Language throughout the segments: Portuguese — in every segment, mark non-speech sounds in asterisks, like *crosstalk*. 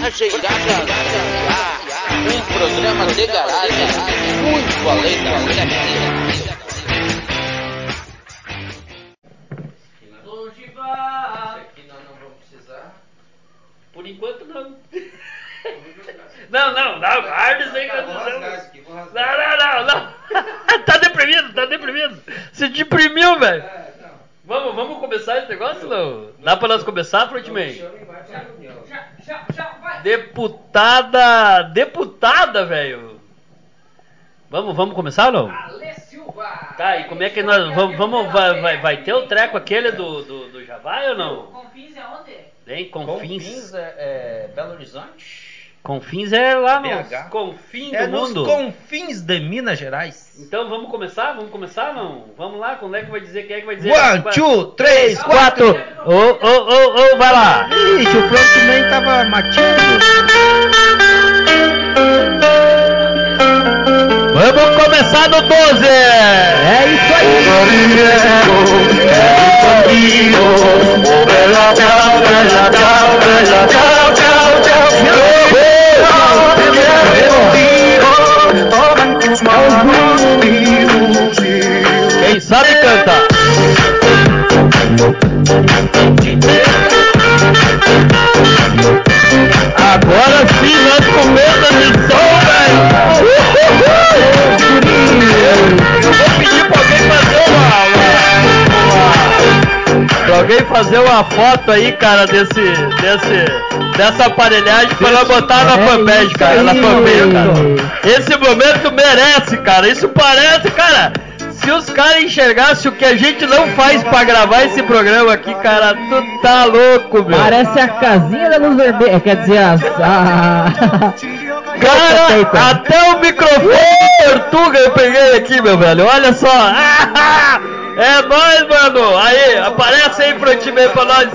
A chegada um programa de garagem muito além da média. Longe aqui nós não vamos precisar. Por enquanto não. Não, não, não, guarda isso aí que não Não, não. *laughs* Tá deprimido, tá deprimido. Se deprimiu, velho. É. Vamos, vamos começar esse negócio, não? Dá pra nós começar, Frontman? Já, já, vai. Deputada, deputada, velho. Vamos, vamos começar ou não? Ale Silva. Tá, e como é que nós vamos, vamos vai, vai, vai ter o treco aquele do, do, do Javai ou não? Confins é onde? Hein, Confins. Confins é, é Belo Horizonte? Confins é lá nos BH. confins É do nos mundo. confins de Minas Gerais. Então vamos começar? Vamos começar não? Vamos lá, quando é que vai dizer? Quem é que vai dizer? One, two, três, quatro. quatro. Ô, ô, ô, ô, vai lá. Ixi, o frontman tava mateando. Vamos começar no 12. É isso aí. Quem alguém fazer uma foto aí, cara, desse, desse, dessa aparelhagem pra ela botar na fanpage, cara, na fanpage, cara. Esse momento merece, cara. Isso parece, cara. Se os caras enxergassem o que a gente não faz pra gravar esse programa aqui, cara, tu tá louco, meu. Parece a casinha da luz vermelha. Quer dizer, as- a. *laughs* Cara, até o microfone Tortuga eu peguei aqui, meu velho. Olha só. *laughs* É nóis, mano. Aí, aparece aí pro time pra nós.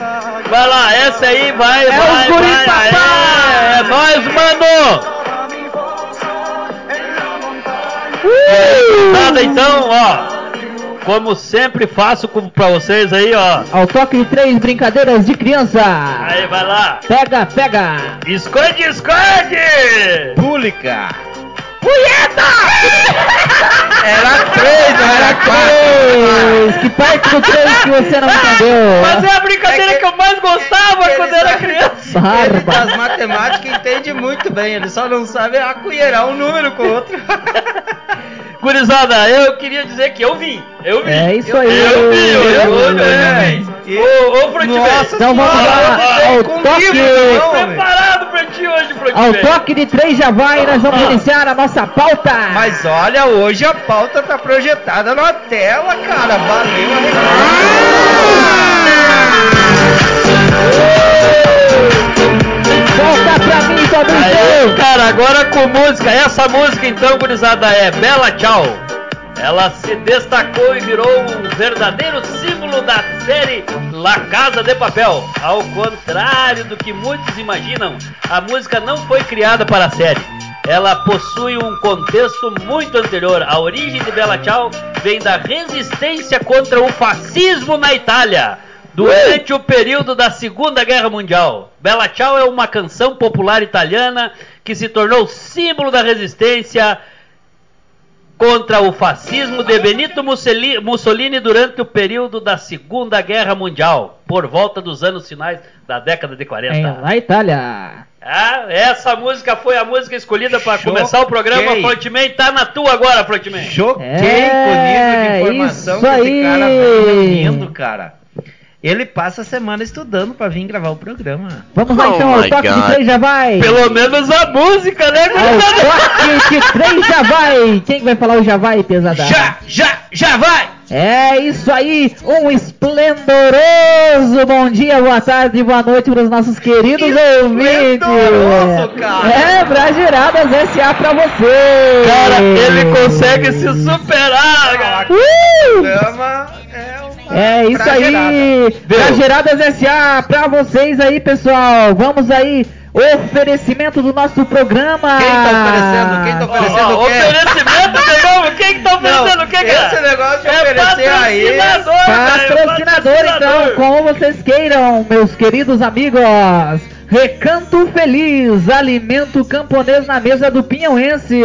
Vai lá, essa aí, vai, vai, os guri vai. papai. Aê, é nóis, mano. Nada então, ó. Como sempre faço com- pra vocês aí, ó. Ao toque de três brincadeiras de criança. Aí, vai lá. Pega, pega. Esconde, esconde! Pública. Punheta! *laughs* Era três, não era Três. Que parte do três que você não entendeu? Mas é a brincadeira É que- que eu mais gostava ele quando era criança. Ele Barba. das matemáticas entende muito bem, ele só não sabe acolherar um número com o outro. *laughs* Gurizada, eu queria dizer que eu vim. Eu vim. É isso aí. Eu vim, eu, eu, eu, eu, Ô, ô. Nossa Então vamos lá ao toque. Preparado pra ti hoje, Ao toque de três já vai, nós vamos Ah. iniciar a nossa pauta. Mas olha, hoje a pauta tá projetada na tela, cara. Valeu a Aí, cara, agora com música. Essa música então, gurizada, é Bela Tchau. Ela se destacou e virou um verdadeiro símbolo da série La Casa de Papel. Ao contrário do que muitos imaginam, a música não foi criada para a série. Ela possui um contexto muito anterior. A origem de Bela Tchau vem da resistência contra o fascismo na Itália. Durante o período da Segunda Guerra Mundial, Bella Ciao é uma canção popular italiana que se tornou símbolo da resistência contra o fascismo de Benito Mussoli- Mussolini durante o período da Segunda Guerra Mundial, por volta dos anos finais da década de 40. Em, na Itália. Ah, essa música foi a música escolhida para começar o programa. Frontman, tá na tua agora, Frontman. Choquei É, com o nível de informação isso que esse aí. cara vem reunindo, cara. Ele passa a semana estudando pra vir gravar o programa. Vamos lá Oh então, ao toque de God. três já vai. Pelo menos a música, né, Ao gurizada? toque de três já vai. Quem que vai falar o já vai, pesada? Já, já, já vai! É isso aí, um esplendoroso bom dia, boa tarde, boa noite para os nossos queridos ouvintes. Esplendoroso, cara. É, Brageradas SA pra você. Cara, ele consegue se superar, cara. Uh! programa é É isso aí, Brageradas SA pra vocês aí, pessoal. Vamos aí, oferecimento do nosso programa. Quem tá oferecendo? Quem tá oferecendo Ó, o quê? oferecimento de novo? Quem que tá oferecendo o quê, cara? esse negócio de é oferecer aí... patrocinador, velho, Patrocinador, então, como vocês queiram, meus queridos amigos. Recanto Feliz, alimento camponês na mesa do Pinhauense.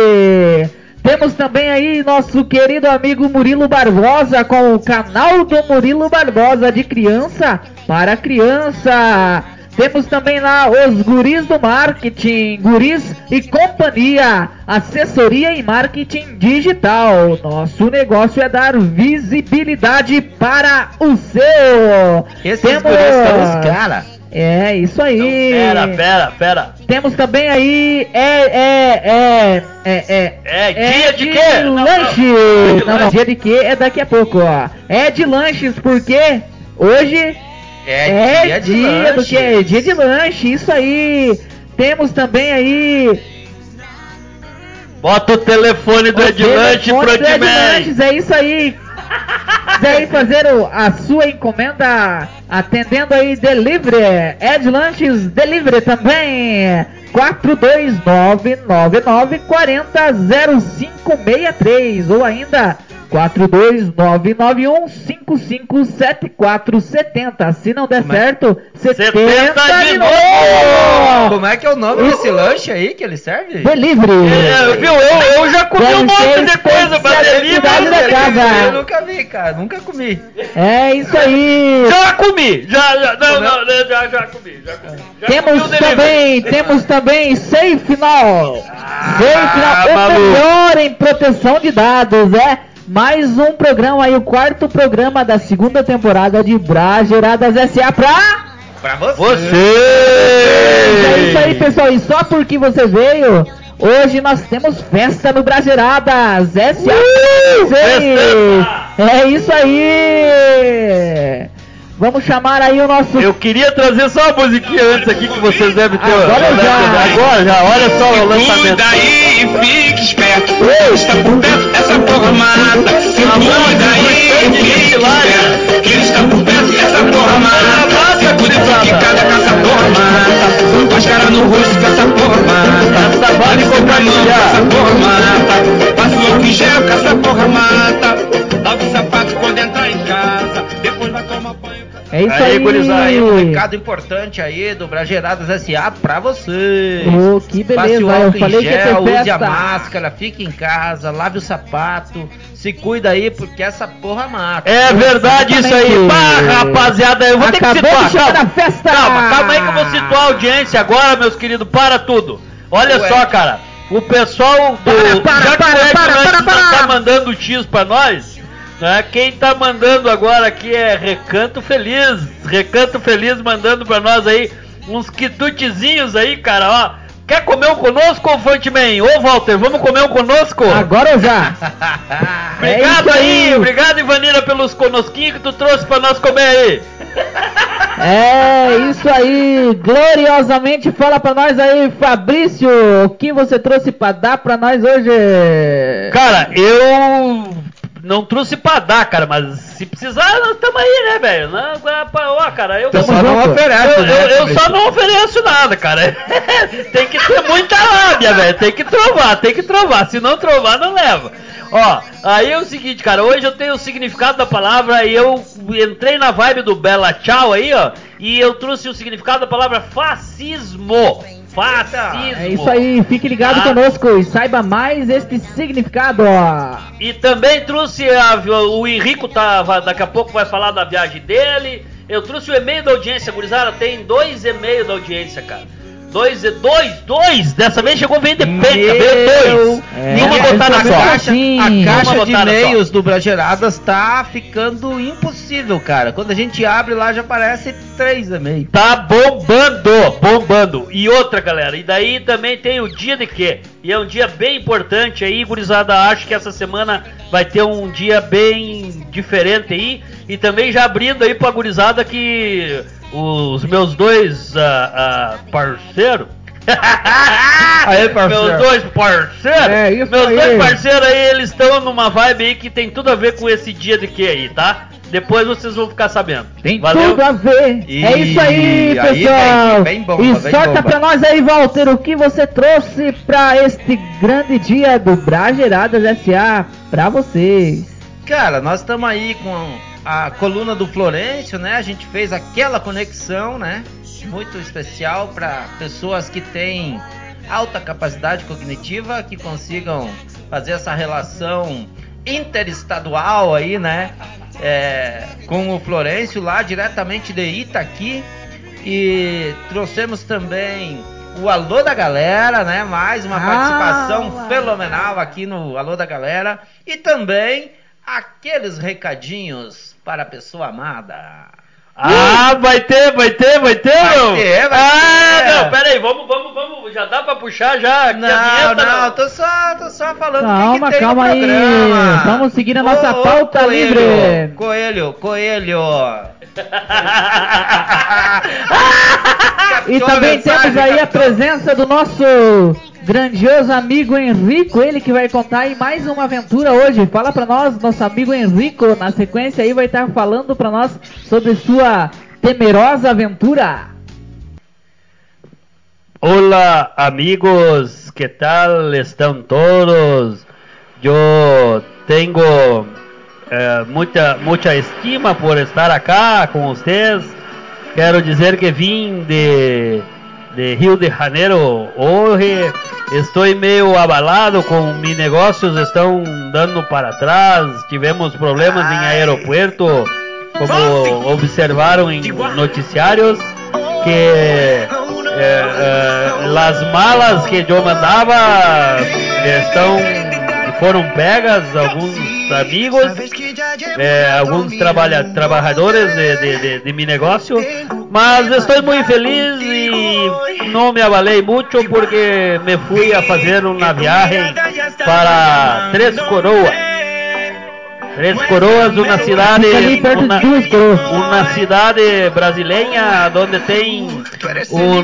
Temos também aí nosso querido amigo Murilo Barbosa com o canal do Murilo Barbosa de criança para criança. Temos também lá os guris do marketing, guris e companhia, assessoria em marketing digital. Nosso negócio é dar visibilidade para o seu. Esses Temos- guris são os cara. É, isso aí. Pera, pera, pera. Temos também aí, é, é, é, é, é. É dia de quê? Não, não. lanches. Dia de Não, não, lanche. dia de quê é daqui a pouco, ó. É de lanches, porque hoje é, dia, do que? Dia de lanche, isso aí. Temos também aí. Bota o telefone do telefone pro do Ed Edman. Lanches, é isso aí. Quiser aí fazer a sua encomenda atendendo aí delivery, Ed Lanches Delivery também. 42999400563 ou ainda 42991557470. Se não der Como é? certo, 70, 70 de de novo! novo. Como é que é o nome desse lanche aí que ele serve? Delivery. É, viu? Eu, eu já comi um Deve ser monte de coisa pra delivery. da casa. Eu nunca vi, cara. Nunca comi. É isso aí. Já comi, já, já, não, Comeu? não, já, já comi, já comi. Já comi Temos delivery. também, temos também Safe Final. Safe Final, o maluco. melhor em proteção de dados, é mais um programa aí, o quarto programa da segunda temporada de Brageradas SA pra... Pra você. Você! É isso aí, pessoal, e só porque você veio, hoje nós temos festa no Brageradas SA festa! É isso aí. Vamos chamar aí o nosso Eu queria trazer só uma musiquinha antes aqui que vocês devem ter. Agora já. Agora já, olha só o lançamento. Cuida aí e fique esperto. Está por perto, essa porra mata. É isso Aí, aí. gurizada, Aí um recado importante aí do Brageradas SA pra vocês. Oh, que beleza, Passe o eu álcool em falei que ia ter gel, use a máscara, fique em casa, lave o sapato, se cuida aí porque essa porra mata. É verdade isso aí. Bah, rapaziada, eu vou ter que Acabou situar. calma. a festa. Calma, calma aí que eu vou situar a audiência agora, meus queridos, para tudo. Olha Ué. só, cara, o pessoal do. Para, para, já que para, para, Lanches para, não para. tá mandando X pra nós, né? Quem tá mandando agora aqui é Recanto Feliz. Recanto Feliz mandando pra nós aí uns quitutezinhos aí, cara, ó. Quer comer um conosco, ô Frontman? Ô, Walter, vamos comer um conosco? Agora ou já? *laughs* Obrigado É isso aí, aí. obrigado Ivanira pelos conosquinhos que tu trouxe pra nós comer aí. É isso aí, gloriosamente fala pra nós aí, Fabrício, o que você trouxe pra dar pra nós hoje? Cara, eu não trouxe pra dar, cara, mas se precisar, nós estamos aí, né, velho? Ó, cara, eu, Tamo Só não oferece, eu, né? eu- eu só não ofereço nada, cara. *laughs* tem que ter muita lábia, velho. Tem que trovar, tem que trovar. Se não trovar, não leva. Ó, aí é o seguinte, cara. Hoje eu tenho o significado da palavra e eu entrei na vibe do Bela Tchau aí, ó. E eu trouxe o significado da palavra fascismo. Fascismo. É isso aí, fique ligado Ah. conosco e saiba mais este significado. E também trouxe a- o Henrico tá, daqui a pouco vai falar da viagem dele. Eu trouxe o e-mail da audiência, gurizada. Tem dois e-mails da audiência, cara. Dois, e- dois, dois! Dessa vez chegou bem de penca, veio dois! É, Nenhuma botada a só. caixa- a caixa de e-mails do Brageradas tá ficando impossível, cara. Quando a gente abre lá já aparece três e-mails. Tá bombando, bombando. E outra, galera, e daí também tem o dia de quê? E é um dia bem importante aí, gurizada. Acho que essa semana vai ter um dia bem diferente aí. E também já abrindo aí pra gurizada que os meus dois ah, ah, parceiros. *laughs* Aí, parceiro. Meus dois parceiros. É, isso meus aí. dois parceiros aí, eles estão numa vibe aí que tem tudo a ver com esse dia de quê aí, tá? Depois vocês vão ficar sabendo. Tem Valeu? tudo a ver. E é isso aí, aí pessoal. vem- vem bomba, e bomba. pra nós aí, Walter, o que você trouxe pra este grande dia do Brageradas SA pra vocês. Cara, nós estamos aí com a coluna do Florencio, né? A gente fez aquela conexão, né? muito especial para pessoas que têm alta capacidade cognitiva, que consigam fazer essa relação interestadual aí, né? É, com o Florencio lá diretamente de Itaqui e trouxemos também o Alô da Galera, né? Mais uma Ah, participação uau. fenomenal aqui no Alô da Galera e também aqueles recadinhos para a pessoa amada. Ah, vai ter, vai ter, vai ter, Vai não? ter, vai ah, ter. não, pera aí, vamos, vamos, vamos, já dá pra puxar já Não, vinheta, não, tô só, tô só falando o que Calma, que tem calma no aí. programa. Vamos seguir a nossa Ô, ô, pauta Coelho, livre. Coelho, Coelho. *laughs* E também temos aí a presença do nosso grandioso amigo Henrico, ele que vai contar aí mais uma aventura hoje. Fala pra nós, nosso amigo Henrico, na sequência aí vai estar falando pra nós sobre sua temerosa aventura. Hola amigos, ¿qué tal están todos? Yo tengo eh, mucha, mucha estima por estar acá con ustedes. Quero dizer que vim de, de Rio de Janeiro hoje. Estou meio abalado com meus negócios estão dando para trás. Tivemos problemas em aeroporto, como observaram em noticiários que eh, eh, as malas que eu mandava estão foram pegas alguns amigos eh, alguns trabalha, trabalhadores de, de, de, de meu negócio mas estou muito feliz e não me abalei muito porque me fui a fazer uma viagem para Três Coroas. Três Coroas, uma cidade, uma, uma cidade brasileira onde tem um,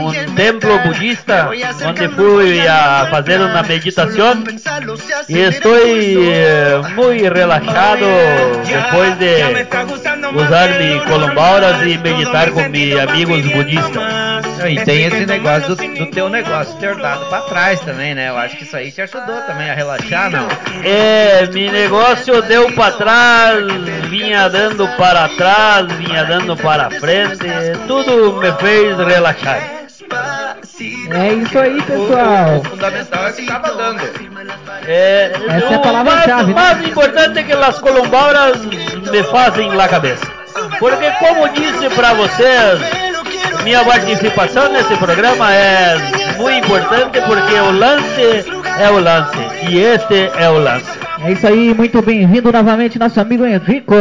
um templo budista onde fui a fazer uma meditação e estou muito relaxado depois de usar mi colombauras e meditar com meus amigos budistas. E tem esse negócio do, do teu negócio ter dado pra trás também, né? Eu acho que isso aí te ajudou também a relaxar, não? É, meu negócio deu para trás, vinha dando para trás, vinha dando para frente, tudo me fez relaxar. É isso aí, O, pessoal. o fundamental é que tava dando. É, Essa é a o palavra-chave, mais, né? mais importante é que as colombauras me fazem la cabeça. Porque como disse para vocês, minha participação nesse programa é muito importante porque o lance é o lance e este é o lance. É isso aí, muito bem-vindo novamente, nosso amigo Henrico,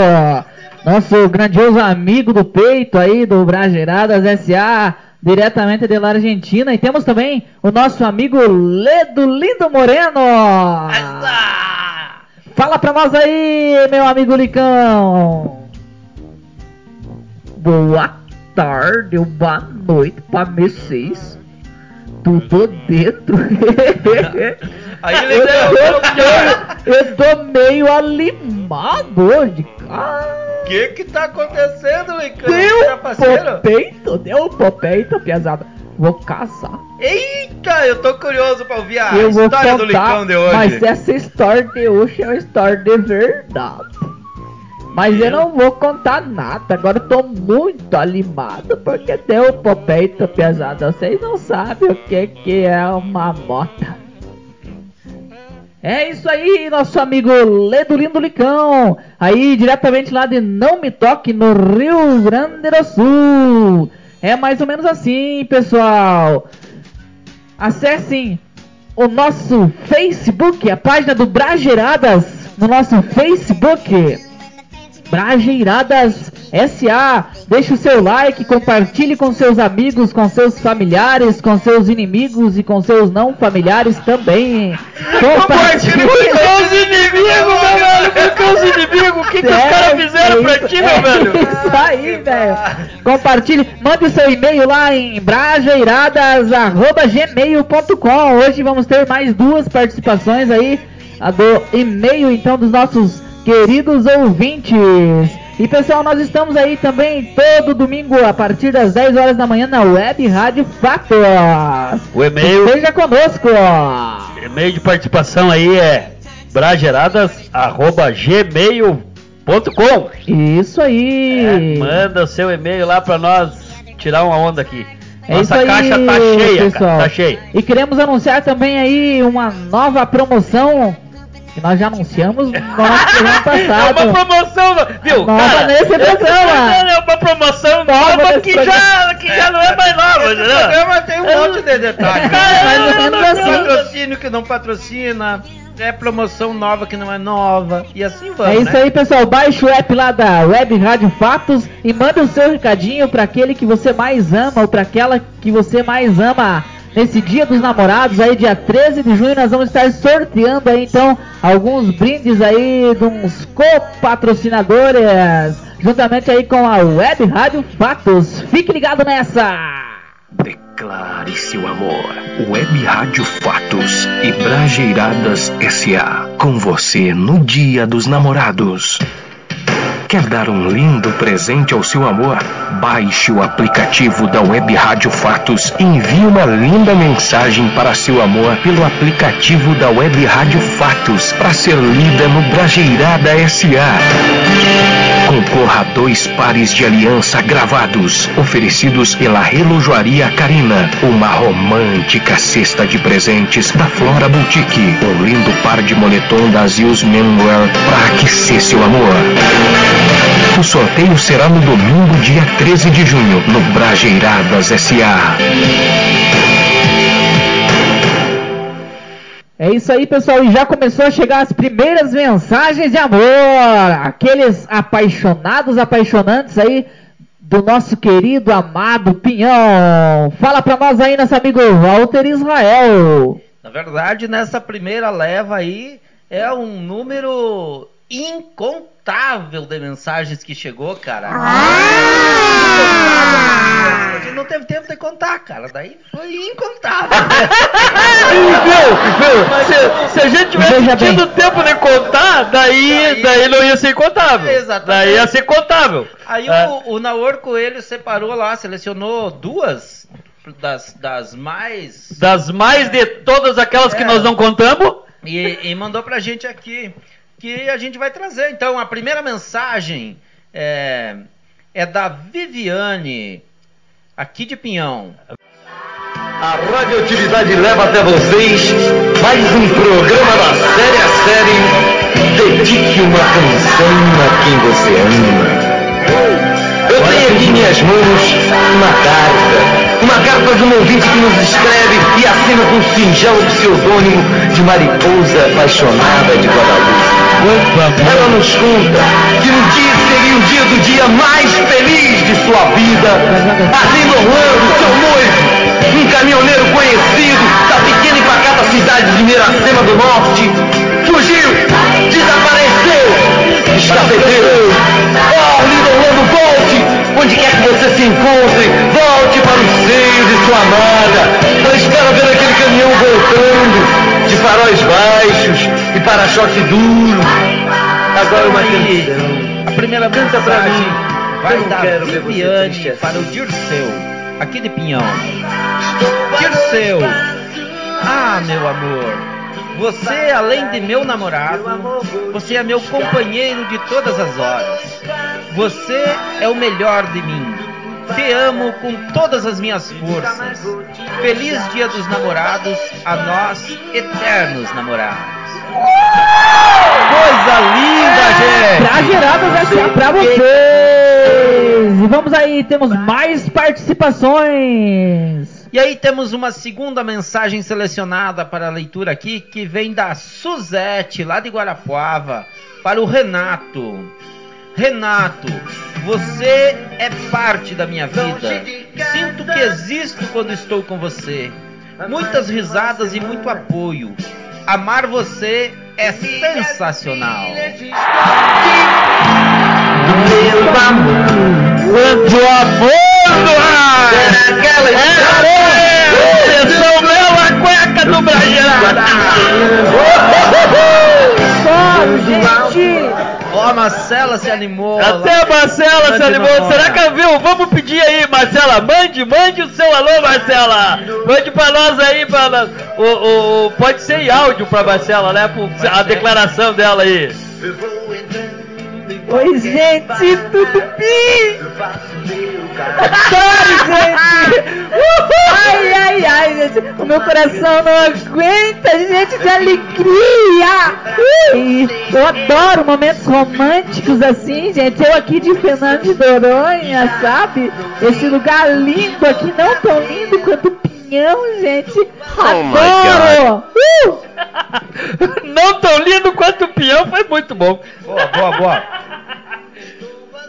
nosso grandioso amigo do peito aí do Brageradas SA, diretamente de lá Argentina. E temos também o nosso amigo Ledo Lindo Moreno. Fala pra nós aí, meu amigo Licão. Boa tarde, ou boa noite pra vocês. Tudo dentro. *laughs* Aí ele eu, tô, eu tô meio animado hoje, cara. O que que tá acontecendo, Licão? Deu Trapaceiro? pro peito, deu pro peito, piazada. Vou caçar. Eita, eu tô curioso pra ouvir a eu história contar, do Licão de hoje. mas essa história de hoje é uma história de verdade. Mas eu não vou contar nada, agora eu tô muito animado porque deu pro peito, piazada. Vocês não sabem o que que é uma mota. É isso aí, nosso amigo Ledo Lindo Licão. Aí, diretamente lá de Não Me Toque, no Rio Grande do Sul. É mais ou menos assim, pessoal. Acessem o nosso Facebook, a página do Brageiradas, no nosso Facebook. Brageiradas SA. Deixe o seu like, compartilhe com seus amigos, com seus familiares, com seus inimigos e com seus não familiares também. Compartilhe com os inimigos, meu velho, com os inimigos, o que, que os É, caras fizeram é pra ti, meu é velho? Isso aí, velho. Compartilhe, mande o seu e-mail lá em brajeiradas.gmail.com. Hoje vamos ter mais duas participações aí a do e-mail então dos nossos queridos ouvintes. E pessoal, nós estamos aí também todo domingo a partir das 10 horas da manhã na Web Rádio Fatos. O e-mail, Esteja conosco. e-mail de participação aí é brageradas.gmail.com Isso aí. É, manda o seu e-mail lá pra nós tirar uma onda aqui. É Nossa aí, caixa tá cheia, pessoal. cara, tá cheia. E queremos anunciar também aí uma nova promoção que nós já anunciamos no nosso programa *laughs* É passado. uma promoção, viu? Nova cara, nesse esse programa. É uma promoção Nova que programa. já, que já não é mais nova, Esse entendeu? programa tem um monte de detalhes. *laughs* É, mais ou menos assim. Patrocínio que não patrocina, é promoção nova que não é nova, e assim vamos, É isso né? aí, pessoal. Baixe o app lá da Web Rádio Fatos e manda o seu recadinho para aquele que você mais ama ou para aquela que você mais ama. Nesse dia dos namorados, aí dia 13 de junho, nós vamos estar sorteando aí então alguns brindes aí de uns copatrocinadores, juntamente aí com a Web Rádio Fatos. Fique ligado nessa! Declare seu amor. Web Rádio Fatos e Brajeiradas SA. Com você no Dia dos Namorados. Quer dar um lindo presente ao seu amor? Baixe o aplicativo da Web Rádio Fatos e envie uma linda mensagem para seu amor pelo aplicativo da Web Rádio Fatos para ser lida no Brajeirada SA. Concorra dois pares de aliança gravados, oferecidos pela Relojoaria Carina. Uma romântica cesta de presentes da Flora Boutique. Um lindo par de moletom da Zils Menwear para aquecer seu amor. O sorteio será no domingo, dia 13 de junho, no Brajeiradas SA. É isso aí, pessoal. E já começou a chegar as primeiras mensagens de amor. Aqueles apaixonados, apaixonantes aí do nosso querido, amado Pinhão. Fala pra nós aí, nosso amigo Walter Israel. Na verdade, nessa primeira leva aí, é um número incontável de mensagens que chegou, cara. A gente não teve tempo de contar, cara. Daí foi incontável. Viu? Viu? Se, se a gente tivesse Veja bem. tido tempo de contar, daí, daí não ia ser incontável. Exatamente. Daí ia ser contável. Aí Ah, o, o Naor Coelho separou lá, selecionou duas das, das mais. Das mais de todas aquelas que É. nós não contamos. E, e mandou pra gente aqui que a gente vai trazer. Então, a primeira mensagem é, é da Viviane, aqui de Pinhão. A Radioatividade leva até vocês mais um programa da série a série Dedique uma canção a quem você ama. Eu tenho aqui em minhas mãos uma carta. Uma carta de um ouvinte que nos escreve e assina com o singelo pseudônimo de Mariposa Apaixonada de Guadalupe. Ela nos conta que no dia seria o dia do dia mais feliz de sua vida. Arlindo Orlando, seu noivo, um caminhoneiro conhecido da pequena e pacata cidade de Miracema do Norte, fugiu, desapareceu, escafedeu. Onde quer que você se encontre, volte para o seio de sua amada. Ela espera ver aquele caminhão voltando, de faróis baixos e para-choque duro. Agora uma canção. a primeira Canta mensagem mim. vai Eu não quero ver você triste assim. para o Dirceu, aqui de Pinhão. Dirceu, ah, meu amor, você além de meu namorado, você é meu companheiro de todas as horas. Você é o melhor de mim. Te amo com todas as minhas forças. Feliz Dia dos Namorados a nós, eternos namorados. Coisa linda, gente! Pra geradas S.A. pra vocês! E vamos aí, temos mais participações. E aí temos uma segunda mensagem selecionada para a leitura aqui, que vem da Suzete, lá de Guarapuava, para o Renato. Renato, você é parte da minha vida. Sinto que existo quando estou com você. Muitas risadas e muito apoio. Amar você é sensacional. Meu amor, Quanto amor ar! aquela É, Atenção, bela cueca do Brajeirada! *laughs* Sobe, gente! Ó, a Marcela se animou. Até a Marcela se animou. Será que viu? Vamos pedir aí, Marcela. Mande, mande o seu alô, Marcela. Mande pra nós aí. Pra, nós. o, o, o- pode ser em áudio pra Marcela, né? Por- a declaração dela aí. Oi, gente, tudo bem? Cara. Adoro, gente! Ai, ai, ai, gente! O meu coração não aguenta, gente, de alegria! Ui, eu adoro momentos românticos assim, gente. Eu aqui de Fernando de Noronha, sabe? Esse lugar lindo aqui, não tão lindo quanto Pinhão, gente. Oh, Adoro! Uh! Não tão lindo quanto o peão, foi muito bom. Boa, boa, boa.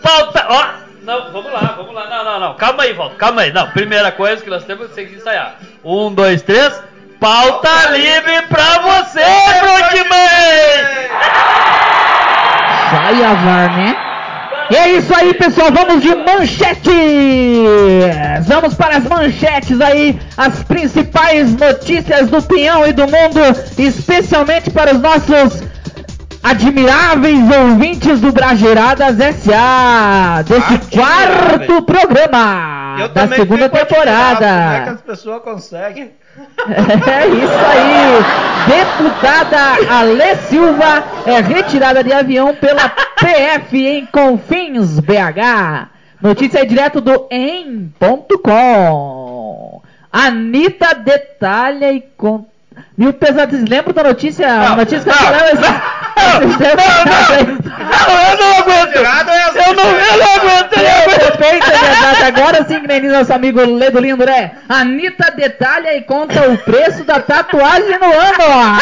Falta. Ó, não, vamos lá, vamos lá. Não, não, não. Calma aí, Walter. Calma aí. Não, primeira coisa que nós temos que ensaiar. Um, dois, três. Pauta livre pra você, Frontman! Vai, Avar, né? E é isso aí, pessoal. Vamos de manchetes. Vamos para as manchetes aí, as principais notícias do Pinhão e do mundo, especialmente para os nossos admiráveis ouvintes do Brajeiradas SA, desse Admiráveis. quarto programa Eu da segunda temporada. Como é que as pessoas conseguem? *laughs* É isso aí. Deputada Alê Silva é retirada de avião pela PF em Confins, BH. Notícia aí direto do em.com. Anitta detalha e conta. E o pesado, vocês lembram da notícia? a notícia que eu falei *laughs* atrás aí? Não, eu não aguento! Eu não, eu não aguento! Eu não aguento. Verdade. Agora diz nosso amigo Ledo Lindo, né? Anitta detalha e conta o preço da tatuagem no ano.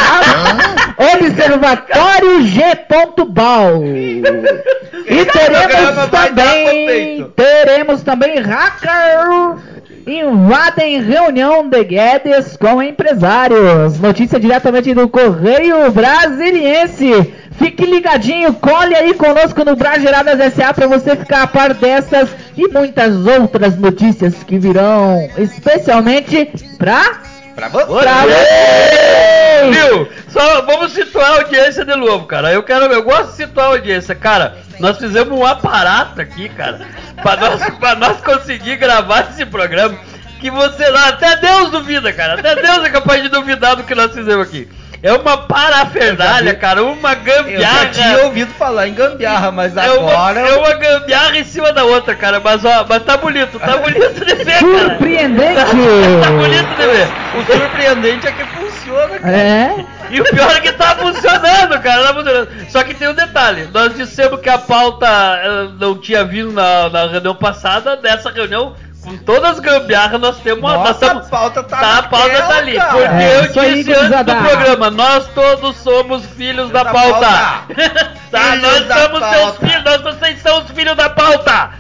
Observatório G.bal. E teremos também, teremos também hacker invadem reunião de Guedes com empresários. Notícia diretamente do Correio Brasiliense. Fique ligadinho, colhe aí conosco no Brageradas SA para você ficar a par dessas e muitas outras notícias que virão, especialmente pra Pra você. pra você. Viu? Só vamos situar a audiência de novo, cara. Eu quero, eu gosto de situar a audiência, cara. Nós fizemos um aparato aqui, cara, pra nós, pra nós conseguir gravar esse programa. Que você lá, até Deus duvida, cara. Até Deus é capaz de duvidar do que nós fizemos aqui. É uma parafernália, cara, uma Eu gambiarra. já tinha ouvido falar em gambiarra, mas É uma, agora. é uma gambiarra em cima da outra, cara. Mas ó, mas tá bonito, tá bonito de ver, cara. Surpreendente. *laughs* Tá bonito de ver. O surpreendente é que funciona, cara. É. E o pior é que tá funcionando, cara. Tá funcionando. Só que tem um detalhe. Nós dissemos que a pauta eh, não tinha vindo na, na reunião passada. Nessa reunião, com todas as gambiarras, nós temos uma. nós Nossa, tamo- a pauta tá Tá, a pauta tá ali. cara. Porque É, eu aí, disse antes do programa, nós todos somos filhos da, Da pauta. pauta. *laughs* tá, Filhos nós somos seus filhos, nós vocês são os filhos da pauta.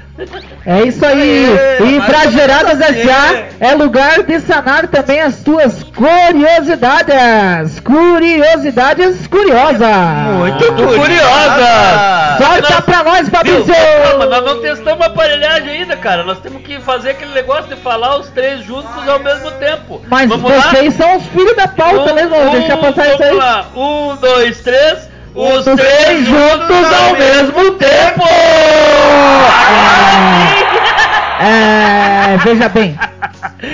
É isso aí. Aê, e assim. S.A. é lugar de sanar também as tuas curiosidades. Curiosidades curiosas. Muito curiosa. Solta Nós- pra nós, Fabrício. Calma, nós não testamos a aparelhagem ainda, cara. Nós temos que fazer aquele negócio de falar os três juntos ao mesmo tempo. Mas Vamos lá? vocês são os filhos da pauta, né, irmão? Deixa passar isso aí. Vamos lá. Um, dois, três. Os três juntos ao mesmo tempo! É, veja bem.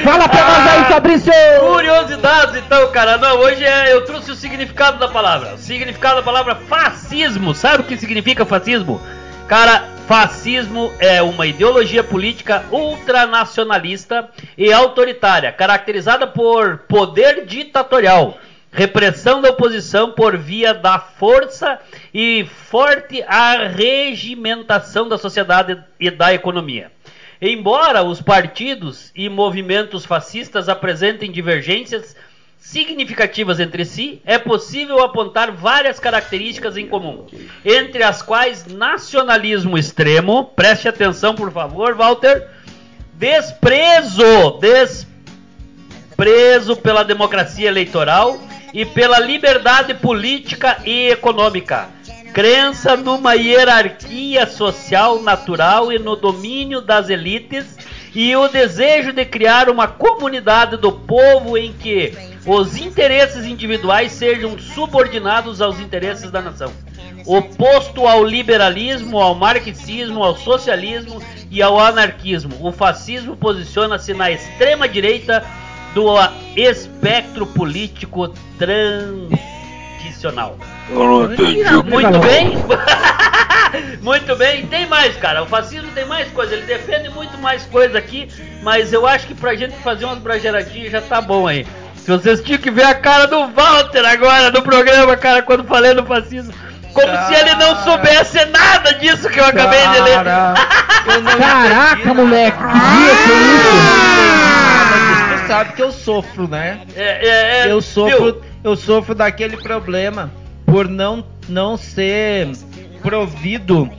Fala pra nós aí, Fabrício. Curiosidades, então, cara. Não, hoje é, eu trouxe o significado da palavra. O significado da palavra fascismo. Sabe o que significa fascismo? Cara, fascismo é uma ideologia política ultranacionalista e autoritária, caracterizada por poder ditatorial, repressão da oposição por via da força e forte arregimentação da sociedade e da economia. Embora os partidos e movimentos fascistas apresentem divergências significativas entre si, é possível apontar várias características em comum, entre as quais nacionalismo extremo, preste atenção por favor, Walter, desprezo, desprezo pela democracia eleitoral e pela liberdade política e econômica, crença numa hierarquia social natural e no domínio das elites e o desejo de criar uma comunidade do povo em que os interesses individuais sejam subordinados aos interesses da nação. Oposto ao liberalismo, ao marxismo, ao socialismo e ao anarquismo, o fascismo posiciona-se na extrema direita do espectro político transicional. Não, *laughs* Muito bem. muito bem, tem mais, cara. O fascismo tem mais coisa, ele defende muito mais coisa aqui, mas eu acho que pra gente fazer umas brageiradinhas já tá bom aí. Se vocês tinham que ver a cara do Walter agora no programa, cara, quando falei do fascismo. Como se ele não soubesse nada disso que eu acabei de ler. Cara, *laughs* eu não Caraca, moleque, que dia que é isso? Sabe que eu sofro, né? É, é, é, Eu sofro, viu? eu sofro daquele problema por não, não ser provido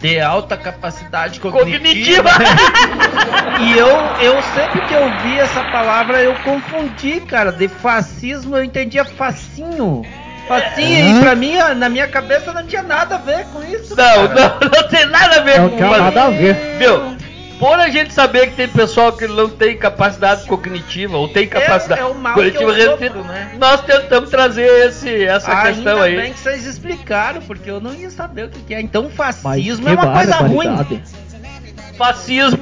de alta capacidade cognitiva. Cognitiva. *laughs* e eu, eu sempre que eu vi essa palavra eu confundi, cara. De fascismo eu entendia facinho. Facinho, e pra mim, na minha cabeça não tinha nada a ver com isso. Não, cara. não, não tem nada a ver Não com tem nada a ver. Viu? Por a gente saber que tem pessoal que não tem capacidade cognitiva ou tem capacidade é o mal que cognitiva eu sofro, né? nós tentamos trazer esse, essa Ainda questão aí. bem que vocês explicaram, porque eu não ia saber o que, que é. Então, fascismo que é uma coisa ruim. Fascismo.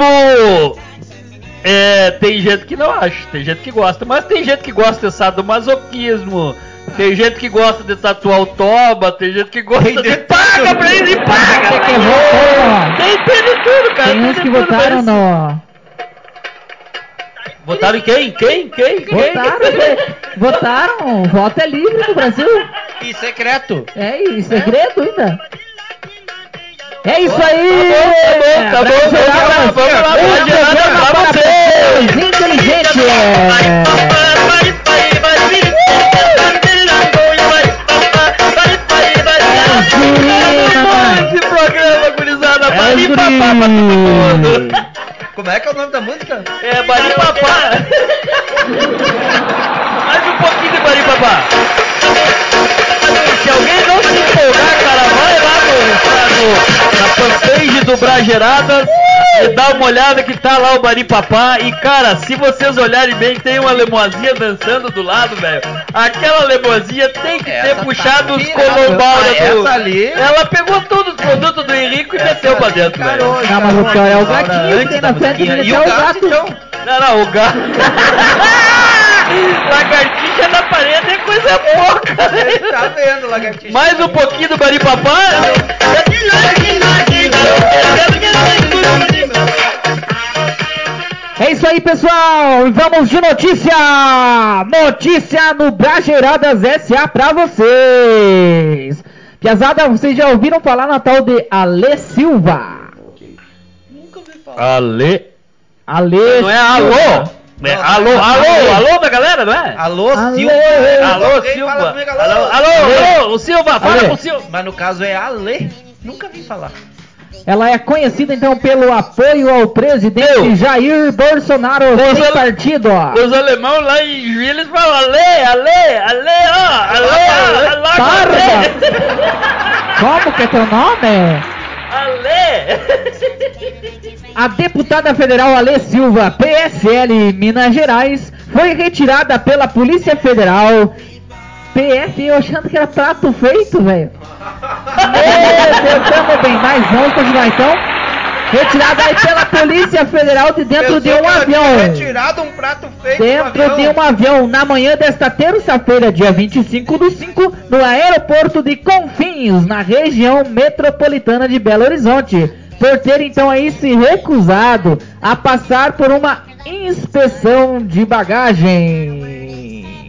É, tem gente que não acha, tem gente que gosta, mas tem gente que gosta de sadomasoquismo, tem gente que gosta de tatuar o toba, tem gente que gosta Tem de de paga pra ele, paga! Tem que pra votar. ele. Tem, tem de tudo, cara. Tem tem uns que tudo, votaram no. Votaram em quem? Quem? Quem? Quem? Votaram, votaram. Voto é livre no Brasil. E secreto. É, e segredo ainda. É isso aí! Tá bom, tá bom, vamos lá, vamos lá, Um vamos lá, programa pra para vocês. pessoas Esse programa, gurizada, É Bari Papá pra todo mundo. Como é que é o nome da música? É, Bari Papá. *laughs* Mais um pouquinho de Bari Papá. Se alguém não se empolgar, no, na fanpage do Brageradas e dá uma olhada que tá lá o Bari Papá. E cara, se vocês olharem bem, tem uma lemoazinha dançando do lado, velho. Aquela lemoazinha tem que ter Essa tá puxado os Ah, do. ali- Ela pegou todos os produtos do Henrico e meteu pra dentro, velho. Não, mas o é o gatinho que tem na frente E é o o gato, gato. Não, não, o gato. *laughs* Lagartixa na parede é coisa pouca. Tá vendo, lagartixa? Mais um pouquinho do Bari Papá. É isso aí, pessoal! E Vamos de notícia! Notícia no Brageiradas SA pra vocês! Piazada, vocês já ouviram falar na tal de Ale Silva? Ale. Ale Não é alô? É Não, alô, não é alô, alô. alô da galera, não é? Alô. Silva. Alô, Silva. Alô, alô, alô, o Silva, fala Ale. com o Silva. Mas no caso é Ale. Nunca vi falar. Ela é conhecida então pelo apoio ao presidente Meu. Jair Bolsonaro ale- partido. ó. Os alemão lá em Juiz, eles falam ale, ale, ale, ó, alô, alô, Parda! ale. Como que é teu nome? Ale. A deputada federal Ale Silva, PSL Minas Gerais, foi retirada pela Polícia Federal. PF, eu achando que era prato feito, velho. *laughs* Meu Deus, tamo bem, mas vamos continuar então. Retirada aí pela Polícia Federal de dentro de um avião. retirado um prato feito Dentro do de um avião, na manhã desta terça-feira, dia 25 do 5, no aeroporto de Confins, na região metropolitana de Belo Horizonte, por ter então aí se recusado a passar por uma inspeção de bagagem.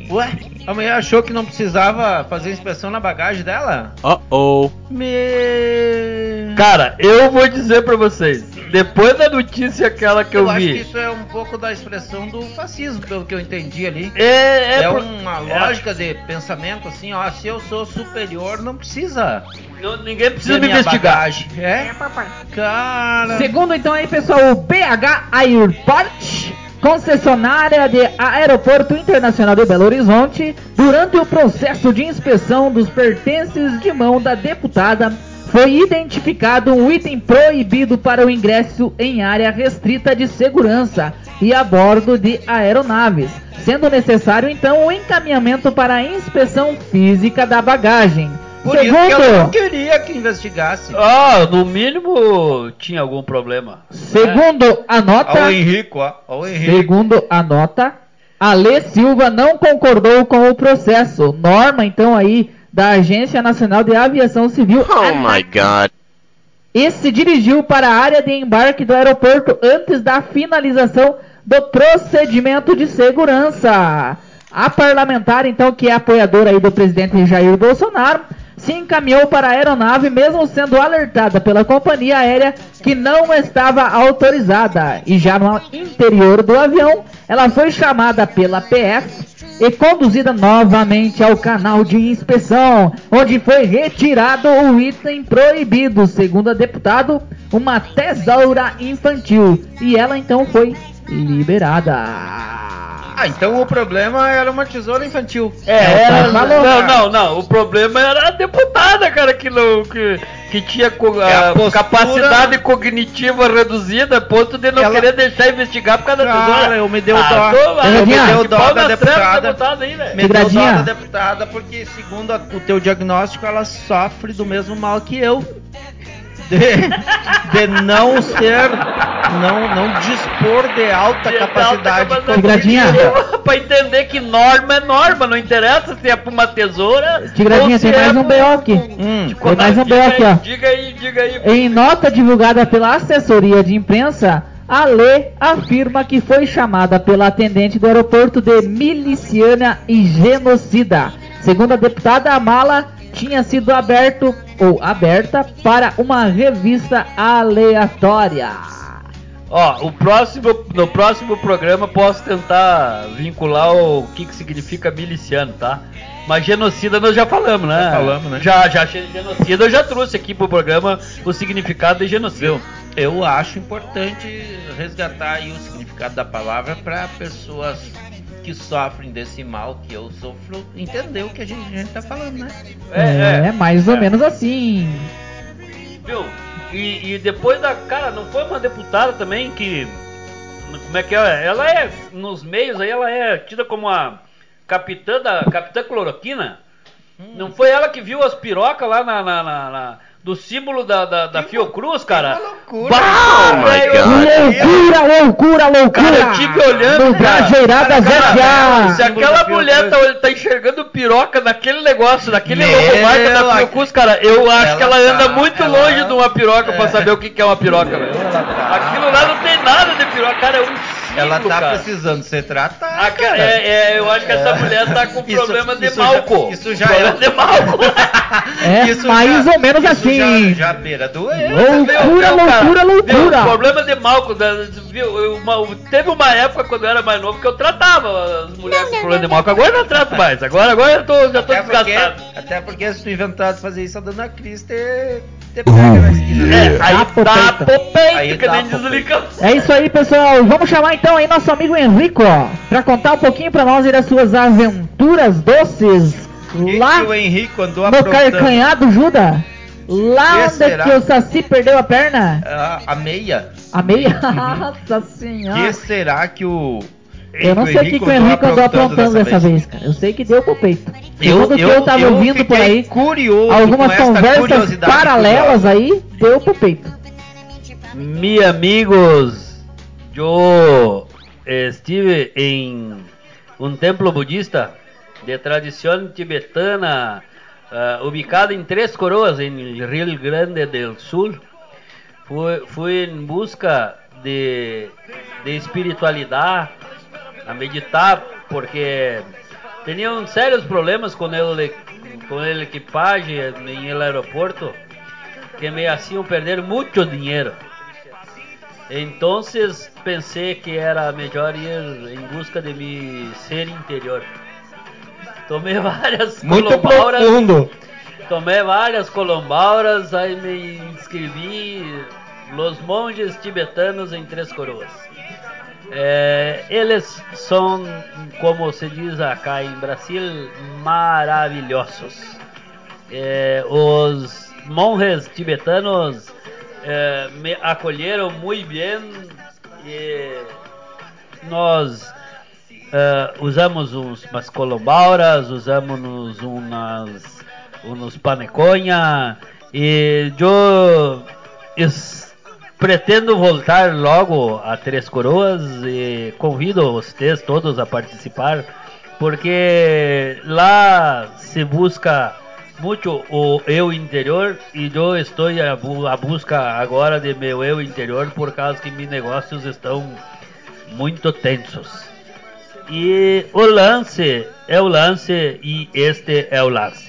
Ué, a mulher achou que não precisava fazer inspeção na bagagem dela? Uh-oh. Me... Cara, eu vou dizer pra vocês, depois da notícia aquela que eu, eu acho que vi, isso é um pouco da expressão do fascismo, pelo que eu entendi ali. é, É, pro- uma é- lógica de pensamento assim, ó, se eu sou superior, não precisa não- ninguém precisa me investigar. bagagem. É? Cara... Segundo então aí, pessoal, o BH Airport, concessionária de Aeroporto Internacional de Belo Horizonte, durante o processo de inspeção dos pertences de mão da deputada, foi identificado um item proibido para o ingresso em área restrita de segurança e a bordo de aeronaves, sendo necessário então o encaminhamento para a inspeção física da bagagem. Por isso que eu não queria que investigasse. Ah, no mínimo tinha algum problema. segundo a nota, Ó o Henrico, ó. Ó o Henrico. Segundo a nota, Ale Silva não concordou com o processo. Norma, então, aí, da Agência Nacional de Aviação Civil. Oh my god. e se dirigiu para a área de embarque do aeroporto antes da finalização do procedimento de segurança. A parlamentar, então, que é apoiadora aí do presidente Jair Bolsonaro, se encaminhou para a aeronave, mesmo sendo alertada pela companhia aérea que não estava autorizada. E já no interior do avião, ela foi chamada pela PF e conduzida novamente ao canal de inspeção, onde foi retirado o item proibido, segundo a deputado, uma tesoura infantil. E ela então foi liberada. Ah, então o problema era uma tesoura infantil. É, É, era, tá falando. não, não, não. O problema era a deputada, cara, que não. Que, que tinha co- É a a postura- capacidade cognitiva reduzida, a ponto de não Ela- querer deixar investigar por causa da Cara, tesoura. eu me deu ah, dó. toma, Eu me deu dó da deputada. deputada aí, velho. Me deu dó da deputada porque, segundo a- o teu diagnóstico, ela sofre do mesmo mal que eu. De, de não ser, não, não dispor de alta De capacidade alta cognitiva, pra entender que norma é norma, não interessa se é pra uma tesoura. Tigradinha, ou se tem mais é um BO aqui. Hum, Tem mais um BO Diga aqui, aí, ó. Diga aí, diga aí. Em nota divulgada pela assessoria de imprensa, a Lê afirma que foi chamada pela atendente do aeroporto de miliciana e genocida. Segundo a deputada, a mala tinha sido aberto ou aberta para uma revista aleatória. Ó, o próximo, no próximo programa posso tentar vincular o que, que significa miliciano, tá? Mas genocida nós já falamos, né? Já falamos, né? Já, já, ge- genocida eu já trouxe aqui pro programa o significado de genocida. Viu? Eu acho importante resgatar aí o significado da palavra para pessoas que sofrem desse mal que eu sofro entender o que a gente, a gente tá falando, né? É, é. mais ou É. menos assim. Viu? E, e depois da. Cara, não foi uma deputada também que. Como é que é? Ela é. Nos meios aí, ela é tida como a capitã da. Capitã Cloroquina. Não foi ela que viu as pirocas lá na. na- na- na- do símbolo da, da, da Fiocruz, cara? uma loucura. Bah, Oh my velho, God. Loucura, loucura, loucura! Cara, eu tive olhando, cara. Cara, se aquela mulher tá, tá enxergando piroca naquele negócio, naquele logomarca da Fiocruz, cara, eu acho Ela que ela anda tá- muito ela- longe de uma piroca pra É. saber o que, que é uma piroca, velho. Tá- Aquilo lá não tem nada de piroca, cara, é um Ela tá cara. precisando ser tratada. Ah, cara, é, é, eu acho que essa mulher tá com Isso- problema de isso já- malco. isso já problema é- de malco. *laughs* É mais ou menos isso assim. Já, já beira do erro. Loucura, Meu, loucura, loucura! problema de malco, viu? uma- teve uma época quando eu era mais novo que eu tratava as mulheres com problema de malco. Agora eu não trato mais. Agora, agora eu tô, já tô Até porque, desgastado. até porque se tu inventar de fazer isso, a dona Cris te, É, aí Tá que nem diz o. Licão. Isso aí, pessoal. Vamos chamar então aí nosso amigo Henrico, ó, pra contar um pouquinho pra nós aí das suas aventuras doces Que lá que o Henrico andou no? Carcanhado Juda. Lá Que onde será? que o Saci perdeu a perna? Ah, a meia. A meia? *laughs* Nossa senhora. que será que o. Eu não sei o que, que o Henrico andou aprontando dessa vez, cara. Eu sei que deu pro peito. Segundo o que eu tava ouvindo por aí, curioso algumas conversas paralelas aí, deu pro peito. Mi amigos, eu estive em um templo budista de tradição tibetana, ah, ubicado em Três Coroas, em Rio Grande do Sul. Fui, fui em busca de, de espiritualidade, a meditar, porque tinha sérios problemas com ele, com a equipagem em el aeroporto que me haciam perder muito dinheiro. Então pensei que era melhor ir em busca de mi ser interior. Tomei *laughs* várias Muito colombauras, profundo. tomei várias colombauras, aí me inscrevi Los Monges Tibetanos em Três Coroas. É, eles são, como se diz acá em Brasil, maravilhosos. É, os monges tibetanos é, me acolheram muito bem nós é, usamos uns, umas colombauras, usamos umas, uns paneconha e eu pretendo voltar logo a Três Coroas e convido vocês todos a participar porque lá se busca muito o eu interior e eu estou a busca agora de meu eu interior por causa que meus negócios estão muito tensos. E o lance é o lance e este é o lance.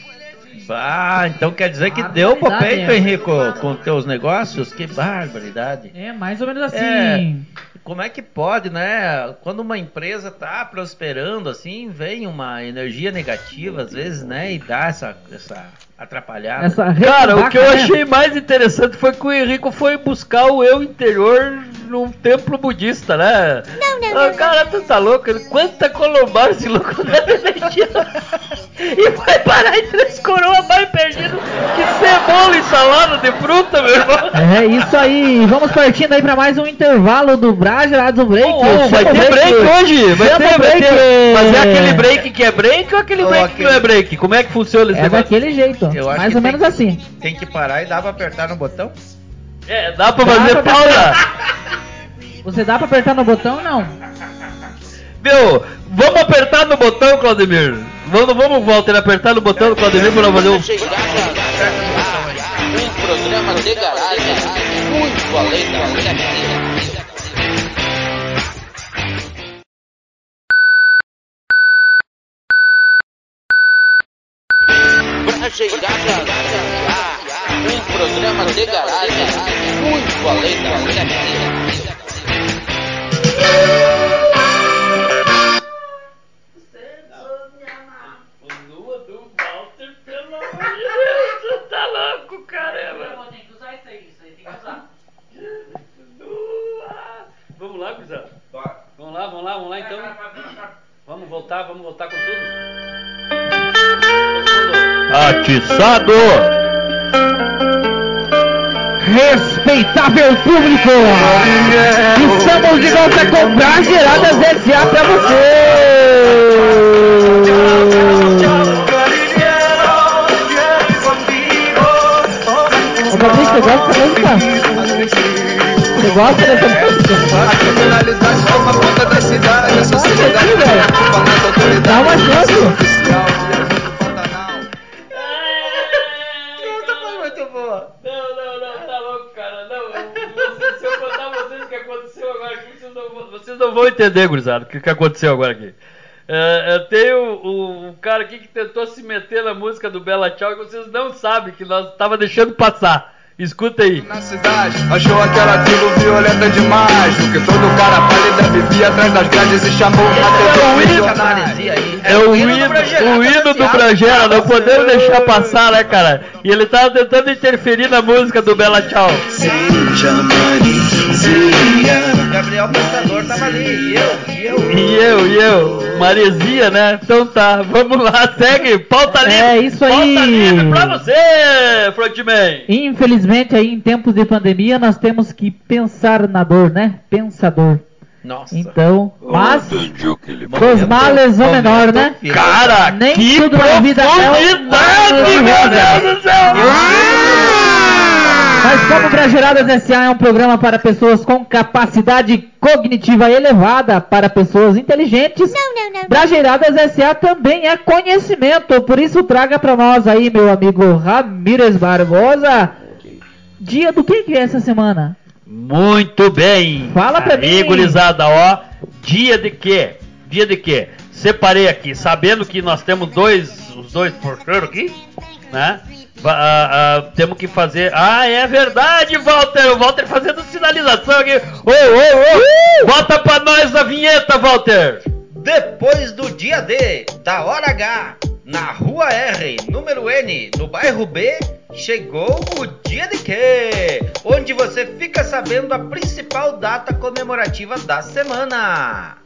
Bah, então quer dizer que deu pro peito, é. Henrico, com teus negócios? Que barbaridade. É, mais ou menos assim. É. Como é que pode, né? Quando uma empresa tá prosperando assim, vem uma energia negativa às vezes, né? E dá essa, essa atrapalhada. Essa Cara, o que eu achei mais interessante foi que o Henrico foi buscar o eu interior num templo budista, né? Não, não, não. Cara, tu tá louco? Ele- Quanta colombar esse louco. *laughs* E vai parar em três coroas mais perdido que cebola e salada de fruta, meu irmão. É isso aí, vamos partindo aí pra mais um intervalo do Braja do Break. Ô, ô, vai o ter break hoje? Vai ter, o break. Mas é aquele break que é break ou aquele break que não é break? Como é que funciona esse É negócio? daquele jeito, Eu acho mais que ou menos assim. Tem que parar e dá pra apertar no botão? É, dá pra Dá fazer pra pausa. Você dá pra apertar no botão ou não? Meu, vamos apertar no botão, Claudemir. Vamos, vamos, Walter, apertar no botão do Claudemir pra fazer um... Um programa de garagem muito além da Brajeirada, um programa de garagem muito além da média. Lua do Walter, pelo amor de Deus, tu tá louco, caramba. Tem que usar isso aí, isso aí tem que usar. Lua. Vamos lá, Guizão. Vamos lá, vamos lá, vamos lá então. Vamos voltar, vamos voltar com tudo. Atiçado! Respeitável público! Estamos de volta com Brageradas SA pra você! Ô Fabrício, você gosta dessa música? Você gosta dessa música? A criminalidade toma conta da cidade, a sociedade aqui, velho. preocupa nas autoridades. Dá uma chance. Vocês vão entender, gurizada, o que, que aconteceu agora aqui. É, é, tem o, o- o cara aqui que tentou se meter na música do Bela Tchau que vocês não sabem que nós tava deixando passar. Escuta aí. Na cidade, achou aquela tribo violenta demais. O que todo cara pálida vivia atrás das grades e chamou a É o atenção hino. regionais. Maresia aí. É o hino, o hino do Bragera, não podemos deixar passar, né, cara? E ele tava tentando interferir na música do Bela Tchau. Seja Marizia. Gabriel Pensador tava ali. E eu, e eu. E eu, e eu, Maresia, né? Então tá, vamos lá, segue, pauta livre. É isso aí. Pauta livre pra você, Frontman. Infelizmente aí em tempos de pandemia nós temos que pensar na dor, né? Pensador. Nossa. Então, mas dos males o menor, né? Cara, Nem que tudo na vida é um meu. Deus do céu! Mas como o Brageradas SA é um programa para pessoas com capacidade cognitiva elevada, para pessoas inteligentes, Brageradas SA também é conhecimento. Por isso traga para nós aí, meu amigo Ramírez Barbosa. Dia do que que é essa semana? Muito bem. Fala pra Aí, mim. gurizada, ó. Dia de quê? Dia de quê? Separei aqui, sabendo que nós temos dois, os dois porteiros aqui, né? Ah, ah, temos que fazer. Ah, é verdade, Walter! O Walter fazendo sinalização aqui. Ô, ô, ô! Bota pra nós a vinheta, Walter! Depois do dia D, da hora H, na rua R, número N, no bairro B, chegou o dia de quê? Onde você fica sabendo a principal data comemorativa da semana.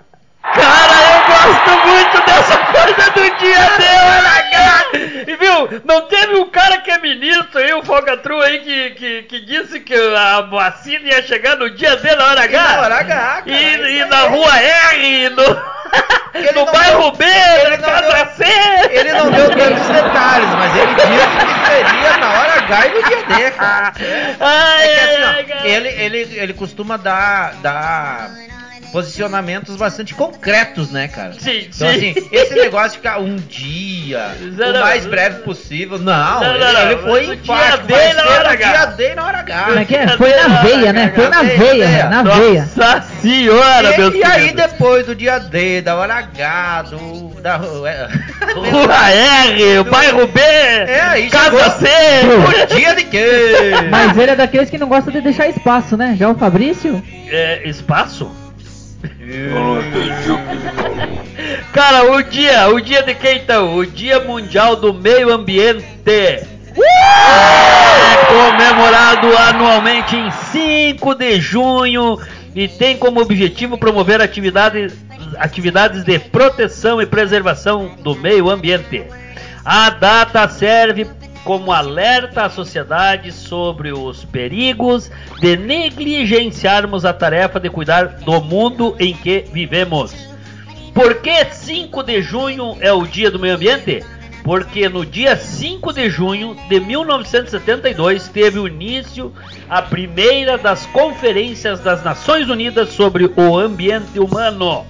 Cara, eu gosto muito dessa coisa do dia D, olha, E viu, não teve um cara que é ministro aí, o Fogatru aí, que, que, que disse que a vacina ia chegar no dia D na hora H? na hora H, cara, E, e na é. rua R, no, Ele no não bairro deu- B, ele na casa deu- C. Ele não deu tantos detalhes, mas ele disse que seria na hora H e no dia D, cara. Ai, É que assim, ó, cara. ele, ele, ele costuma dar, dar posicionamentos bastante concretos, né, cara? Sim, Então, sim. assim, esse negócio de ficar um dia, Não, o não, mais não. breve possível, não, Não, ele, ele foi enfático, dia D na hora no H. dia D na hora H. Como é que é? Foi na veia, né? Foi na veia, na veia. Nossa senhora, meus E, e aí, depois do dia D, da hora H, do. Da, é, Rua R, o bairro B, É, aí Casa. C. o dia de quê? Mas ele é daqueles que não gosta de deixar espaço, né? Já o Fabrício? É, espaço? Cara, o dia, o dia de quem então? O Dia Mundial do Meio Ambiente. É comemorado anualmente em 5 de junho e tem como objetivo promover atividades, atividades de proteção e preservação do meio ambiente. A data serve como alerta à sociedade sobre os perigos de negligenciarmos a tarefa de cuidar do mundo em que vivemos. Por que 5 de junho é o Dia do Meio Ambiente? Porque no dia 5 de junho de 1972 teve o início a primeira das conferências das Nações Unidas sobre o ambiente humano.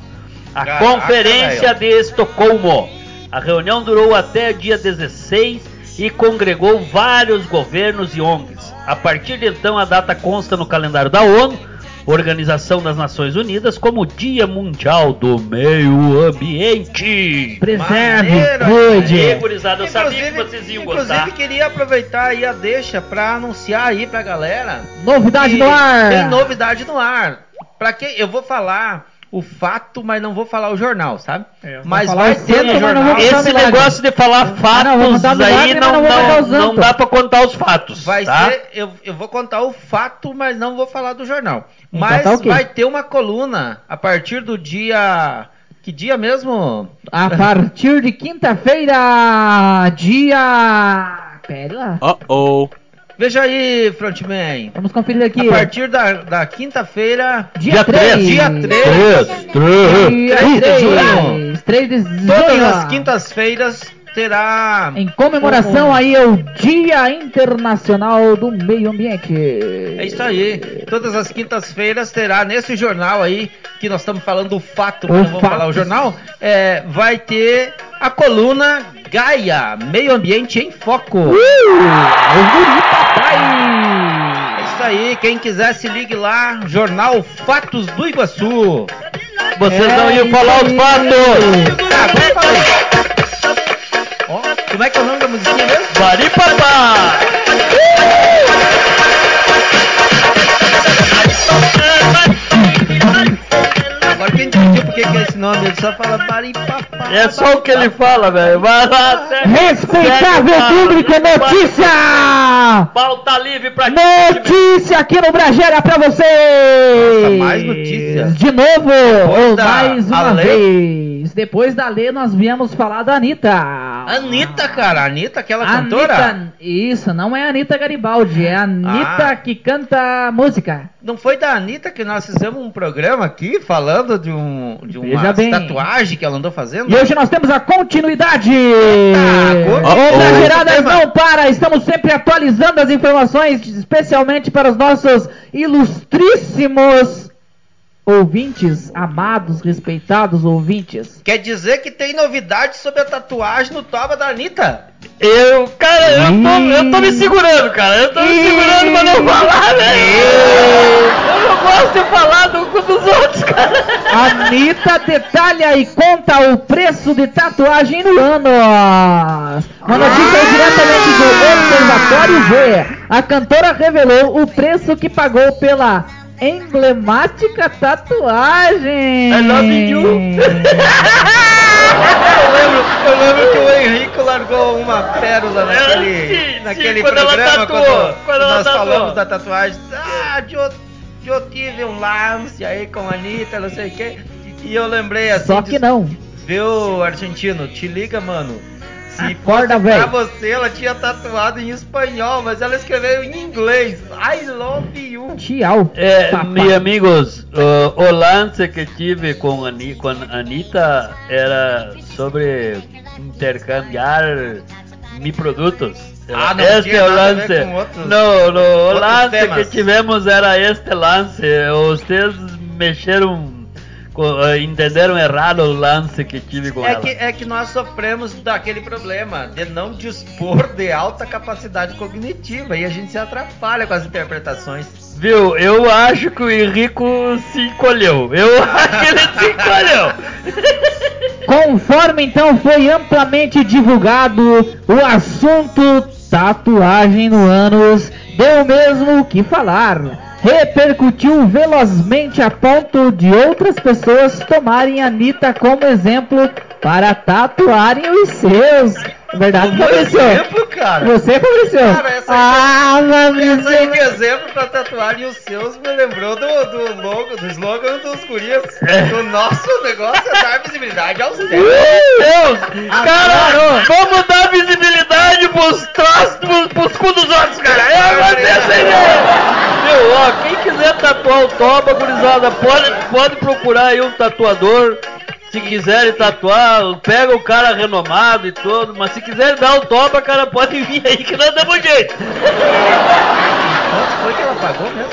A Caraca, Conferência velho. de Estocolmo. A reunião durou até o dia 16 e congregou vários governos e ONGs. A partir de então, a data consta no calendário da ONU, Organização das Nações Unidas, como Dia Mundial do Meio Ambiente. Preserve, cuide. gurizada, eu sabia que vocês iam inclusive gostar. queria aproveitar aí a deixa pra anunciar aí pra galera. Novidade no ar. Tem novidade no ar. Pra que eu vou falar o fato, mas não vou falar o jornal, sabe? É, mas vai ter no não jornal. Esse milagre. negócio de falar não, fatos milagre, aí não, não não, não dá pra contar os fatos. Vai tá? ser, eu, eu vou contar o fato, mas não vou falar do jornal. Então Mas tá ok. vai ter uma coluna a partir do dia. Que dia mesmo? A partir de quinta-feira, dia. Pera lá. Uh-oh. Veja aí, Frontman. Vamos conferir aqui. A partir da, da quinta-feira, Dia dia 3. 3, dia 3, Dia 3 de 3, junho. 3 de junho. todas as quintas-feiras terá. Em comemoração um- aí ao Dia Internacional do Meio Ambiente. É isso aí. Todas as quintas-feiras terá nesse jornal aí, que nós estamos falando o fato, O não vamos falar o jornal, é, vai ter a coluna Gaia, Meio Ambiente em Foco. Uh, papai. É isso aí, quem quiser se ligue lá, Jornal Fatos do Iguaçu. Vocês É não iam falar os fatos. Ah. Ó, como é que é o nome da musiquinha mesmo? Baripapá! Agora quem entendeu por que que é esse nome? Ele só fala baripapá. É só o que ele fala, velho. Vai lá, Respeitável público, papo. notícia! Pauta livre pra. Notícia aqui no Bragera pra vocês! Nossa, mais notícias. De novo, ou da mais uma vez. Depois da Lê, nós viemos falar da Anitta. Anitta, cara, Anitta, aquela cantora. Anitta, isso, não é a Anitta Garibaldi, é a Anitta Ah. que canta música. Não foi da Anitta que nós fizemos um programa aqui falando de, um, de uma bem. tatuagem que ela andou fazendo? E hoje nós temos a continuidade. Eita, O Brageradas tema. não para, estamos sempre atualizando as informações, especialmente para os nossos ilustríssimos ouvintes, amados, respeitados ouvintes. Quer dizer que tem novidade sobre a tatuagem no toba da Anitta? Eu, cara, eu tô, eu tô me segurando, cara. Eu tô me segurando pra não falar, velho. Eu não gosto de falar do cu dos outros, cara. Anitta detalha e conta o preço de tatuagem no ano. Uma notícia aí diretamente do Observatório V. A cantora revelou o preço que pagou pela emblemática tatuagem. I love you. *laughs* Eu lembro, eu lembro que o Henrique largou uma pérola naquele, É, sim, naquele sim, quando ela programa tatuou, quando, quando ela nós tatuou. falamos da tatuagem. Ah, eu, eu tive um lance aí com a Anitta, não sei o que. E eu lembrei assim. Só que diz- não. Viu, argentino? Te liga, mano. Se Acorda, fosse pra você, ela tinha tatuado em espanhol, mas ela escreveu em inglês. I love you. Tchau. É, meus amigos, o, o lance que tive com a, Ani- com a Anitta era sobre intercambiar mi produtos. Ah, não este é o lance. não, no, o outros lance temas. que tivemos era este lance. Vocês mexeram eh, entenderam errado o lance que tive com É ela. que, é que nós sofremos daquele problema de não dispor de alta capacidade cognitiva e a gente se atrapalha com as interpretações. Viu? Eu acho que o Henrico se encolheu. Eu *laughs* acho que ele se encolheu. Conforme então foi amplamente divulgado, o assunto tatuagem no ânus deu mesmo que falar. Repercutiu velozmente a ponto de outras pessoas tomarem a Anitta como exemplo para tatuarem os seus. Verdade, Como Fabrício? exemplo, cara. Você, Fabrício? Cara, essa aí- ah, Essa aí de Fabrício. exemplo pra tatuagem os seus me lembrou do, do logo, do slogan dos gurias. É. O nosso negócio é dar visibilidade aos teus. Deus! Cara, vamos dar visibilidade pros troços, pros, pros cu dos outros, cara. Eu gostei dessa ideia. Viu, ó, quem quiser tatuar o toba, gurizada, pode, pode procurar aí um tatuador. Se quiserem tatuar, pega o cara renomado e todo, mas se quiserem dar o toba, cara, pode vir aí que nós damos jeito. Quanto foi que ela pagou mesmo?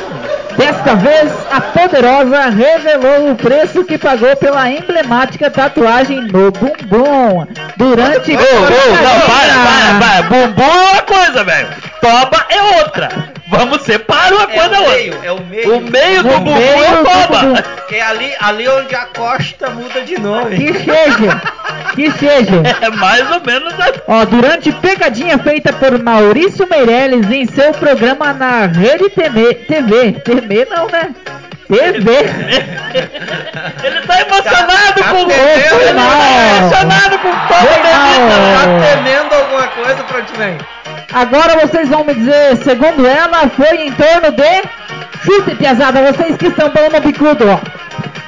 Desta vez, a poderosa revelou o preço que pagou pela emblemática tatuagem no bumbum durante Ô, ô, não, para, para, para. Bumbum é uma coisa, velho. Toba é outra. Vamos separar uma É coisa da o outra. meio, é o meio. O meio do bumbum meio é do toba. Que é ali, ali onde a costa muda de nome. Que seja, que seja. *laughs* É mais ou menos assim. Ó, durante pegadinha feita por Maurício Meirelles em seu programa na Rede TV, TV, TV não, né? TV. *laughs* Ele tá emocionado Tá- tá com o Ele tá emocionado com o toba. Tá temendo alguma coisa, Frontinman? Agora vocês vão me dizer, segundo ela, foi em torno de... Chute, piazada, vocês que estão no bicudo, ó.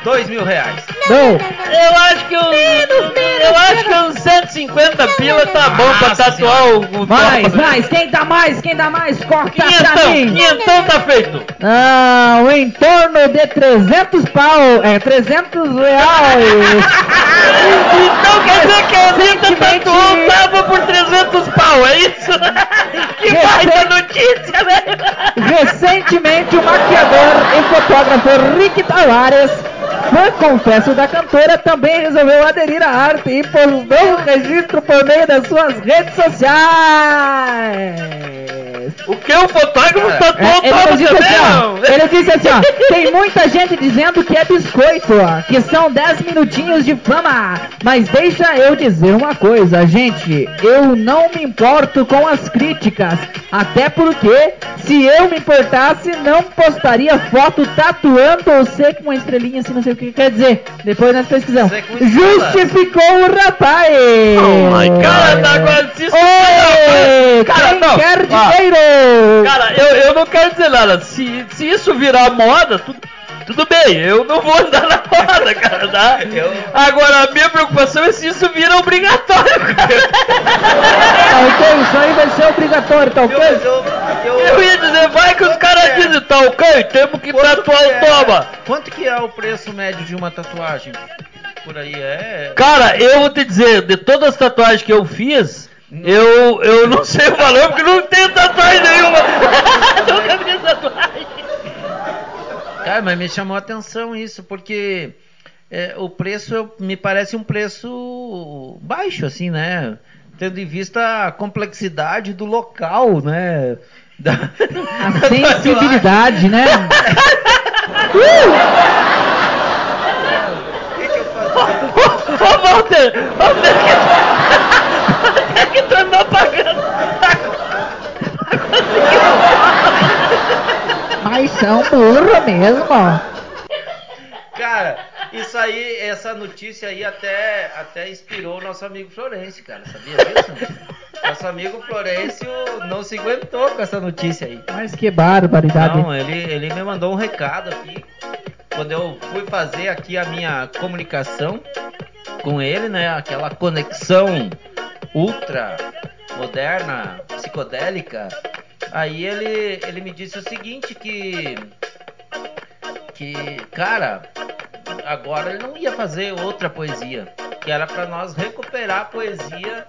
Dois mil reais. Não. Eu acho que uns, eu acho que uns 150 pila tá bom pra Nossa tatuar o, o Mais, toba. mais, quem dá mais, quem dá mais, corta pra Quinhentão, mim. quinhentão tá feito. Não, em torno de 300 pau, é 300 reais. *laughs* Então quer dizer que a Anitta Recentemente- tatuou o Tava por 300 pau, é isso? *laughs* Que baita notícia, velho! Recentemente, o maquiador e fotógrafo Rick Tavares, fã confesso da cantora, também resolveu aderir à arte e postou um registro por meio das suas redes sociais. O que o fotógrafo Cara, tatuou o É, ele, disse assim, ó, ele disse assim, ó, tem muita gente dizendo que é biscoito, ó, que são 10 minutinhos de fama. Mas deixa eu dizer uma coisa, gente, eu não me importo com as críticas, até porque se eu me importasse, não postaria foto tatuando você com uma estrelinha assim, não sei o que quer dizer. Depois nós pesquisamos. Justificou o rapaz. Oh my God, tá agora se Oi, Cara, não, quer dinheiro? Cara, eu, eu não quero dizer nada. Se, se isso virar moda, tudo, tudo bem. Eu não vou andar na moda, cara. Tá? Eu- Agora, a minha preocupação é se isso vira obrigatório, cara. Tá ok, isso aí vai ser obrigatório, tá ok? Eu, eu, eu, Eu ia dizer, vai que os caras É. dizem, tá ok, temos que Quanto tatuar que o é- toma. Quanto que é o preço médio de uma tatuagem? Por aí é. Cara, eu vou te dizer, de todas as tatuagens que eu fiz, eu, eu não sei o valor porque não tenho tatuagem nenhuma. *laughs* Nunca fiz tatuagem. Cara, mas me chamou a atenção isso, porque é, o preço me parece um preço baixo, assim, né? Tendo em vista a complexidade do local, né? Da, A *laughs* sensibilidade, né? O *laughs* que, que eu faço? Ô Walter, Walter que, tu andou pagando. Mas são burro mesmo. Cara, isso aí, essa notícia aí até, até inspirou o nosso amigo Florencio, cara. Sabia disso? Nosso amigo Florencio não se aguentou com essa notícia aí. Mas que barbaridade. Não, ele, ele me mandou um recado aqui. Quando eu fui fazer aqui a minha comunicação com ele, né? Aquela conexão ultra moderna, psicodélica. Aí ele, ele me disse o seguinte que que cara, agora ele não ia fazer outra poesia, que era para nós recuperar a poesia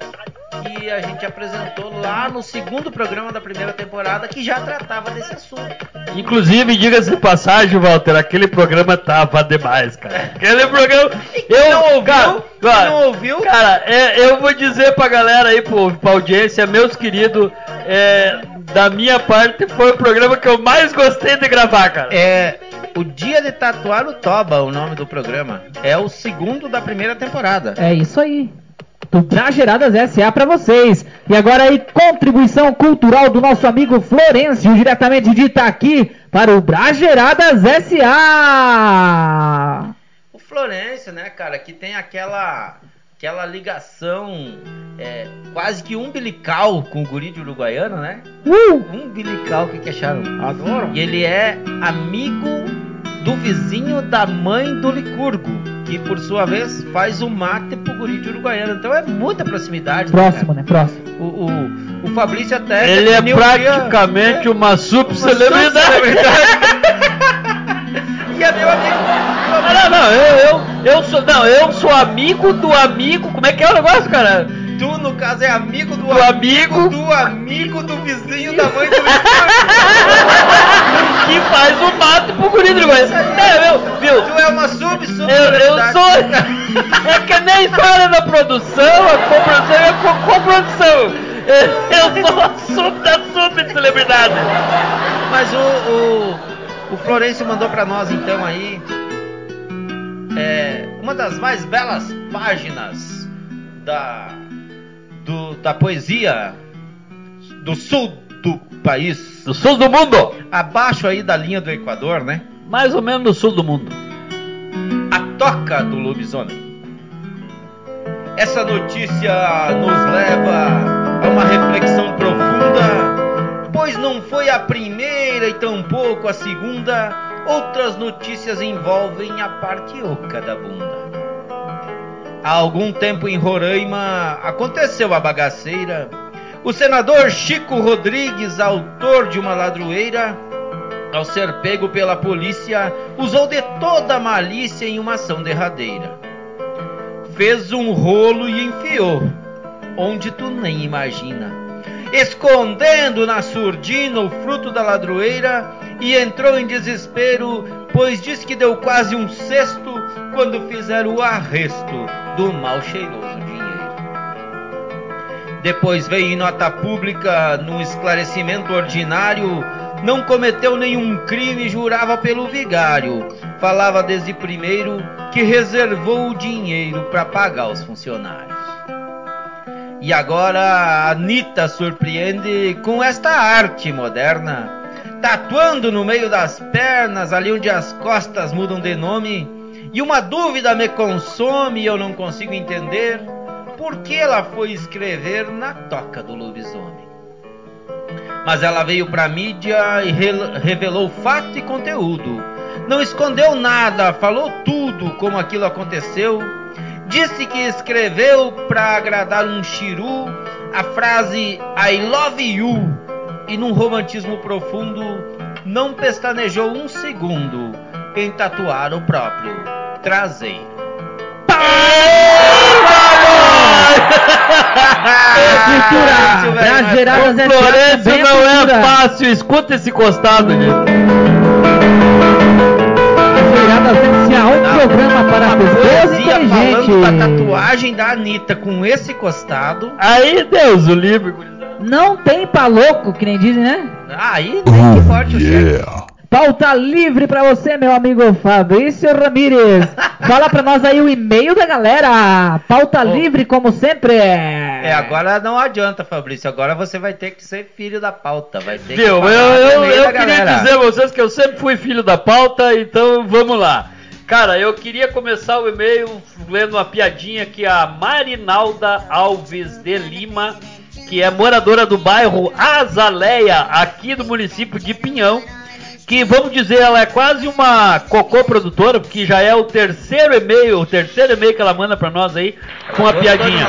que a gente apresentou lá no segundo programa da primeira temporada que já tratava desse assunto. Inclusive, diga-se de passagem, Walter, aquele programa tava demais, cara. Aquele programa. Eu não ouviu? Cara, cara, não ouviu? Cara, é, eu vou dizer pra galera aí, pro, pra audiência, meus queridos, é, da minha parte, foi o programa que eu mais gostei de gravar, cara. É o Dia de Tatuar o Toba, o nome do programa. É o segundo da primeira temporada. É isso aí. Do Brageradas SA pra vocês. E agora aí, contribuição cultural do nosso amigo Florencio, diretamente de Itaqui, para o Brageradas SA. O Florencio, né, cara, que tem aquela aquela ligação é, quase que umbilical com o guri de Uruguaiano, né? Uh! Umbilical, o que, que acharam? Adoro. E ele é amigo do vizinho da mãe do Licurgo, que por sua vez faz o mate pro guri de Uruguaiano. Então é muita proximidade. né, Próximo, né? Próximo. cara? O, o, o Fabrício até. Ele é dia- praticamente uma uma subcelebridade. *laughs* E é meu amigo. Não, não, eu, eu, eu sou, não, eu sou amigo do amigo. Como é que é o negócio, cara? Tu, no caso, é amigo do, Do amigo. do amigo do vizinho da mãe do. Que faz o mato pro guri do. É, viu? Tu é uma sub, sub. Eu, eu sou. *laughs* É que nem história da produção, a coprodução e a co- coprodução. *laughs* Eu sou a sub da sub celebridade. Mas o, o, o Florencio mandou pra nós então aí é, uma das mais belas páginas da, do, da poesia do sul do país. Do sul do mundo. Abaixo aí da linha do Equador, né? Mais ou menos no sul do mundo. A toca do lobisomem. Essa notícia nos leva a uma reflexão profunda, pois não foi a primeira e tampouco a segunda. Outras notícias envolvem a parte oca da bunda. Há algum tempo em Roraima aconteceu a bagaceira. O senador Chico Rodrigues, autor de uma ladroeira, ao ser pego pela polícia, usou de toda a malícia em uma ação derradeira. Fez um rolo e enfiou, onde tu nem imagina, escondendo na surdina o fruto da ladroeira, e entrou em desespero, pois diz que deu quase um cesto quando fizeram o arresto do mal cheiroso dinheiro. Depois veio em nota pública, num esclarecimento ordinário, não cometeu nenhum crime, jurava pelo vigário. Falava desde primeiro que reservou o dinheiro para pagar os funcionários. E agora a Anitta surpreende com esta arte moderna, tatuando no meio das pernas, ali onde as costas mudam de nome. E uma dúvida me consome e eu não consigo entender por que ela foi escrever na toca do lobisomem. Mas ela veio pra mídia e re- revelou fato e conteúdo. Não escondeu nada, falou tudo como aquilo aconteceu. Disse que escreveu pra agradar um chiru a frase I love you e num romantismo profundo não pestanejou um segundo em tatuar o próprio traseiro. Cultura! Brageradas O SA Florencio é não é cultura. fácil, escuta esse costado, gente. Um Não. programa para pessoas poesia falando da inteligentes. tatuagem da Anitta com esse costado. Aí, Deus o livre, gurizada. Não tem pra louco, que nem dizem, né? Aí nem que forte o chefe. Pauta livre pra você, meu amigo Fabrício Ramírez. *laughs* Fala pra nós aí o e-mail da galera. Pauta Ô. livre, como sempre. É, agora não adianta, Fabrício. Agora você vai ter que ser filho da pauta. Vai ter que Viu, eu, falar eu, eu da queria galera. dizer a vocês que eu sempre fui filho da pauta, então vamos lá. Cara, eu queria começar o e-mail lendo uma piadinha que a Marinalda Alves de Lima, que é moradora do bairro Azaleia, aqui do município de Pinhão, que vamos dizer, ela é quase uma cocô produtora, porque já é o terceiro e-mail, o terceiro e-mail que ela manda pra nós aí, com a piadinha.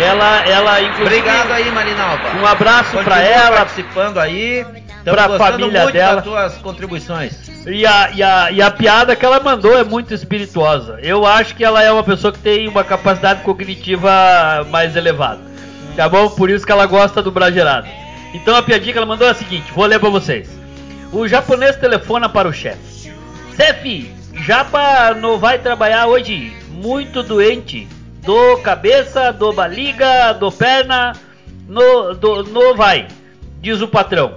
Ela, ela, inclusive, Obrigado aí, Marinalva. um abraço pra ela, participando aí. Pra gostando família muito dela. das tuas contribuições. E a, e, a, e a piada que ela mandou é muito espirituosa. Eu acho que ela é uma pessoa que tem uma capacidade cognitiva mais elevada. Tá bom? Por isso que ela gosta do Bragerado. Então a piadinha que ela mandou é a seguinte, vou ler pra vocês. O japonês telefona para o chefe. Chefe, Japa não vai trabalhar hoje. Muito doente. Do cabeça, do baliga, do perna. No, do, no vai, diz o patrão.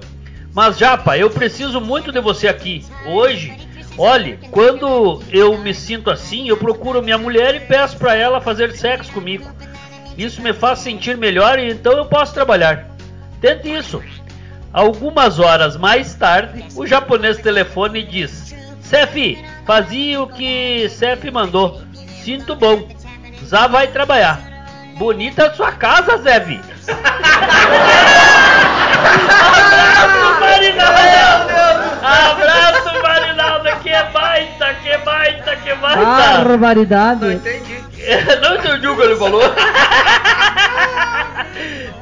Mas Japa, eu preciso muito de você aqui. Hoje, olhe, quando eu me sinto assim, eu procuro minha mulher e peço para ela fazer sexo comigo. Isso me faz sentir melhor e então eu posso trabalhar. Tente isso. Algumas horas mais tarde, o japonês telefone e diz: Sef, fazia o que Sef mandou. Sinto bom. Zá vai trabalhar. Bonita a sua casa, Zef. *laughs* Abraço, Marinaldo! Que baita, que baita, que baita! Barbaridade. Entendi. *laughs* Não entendi o que ele falou. *laughs*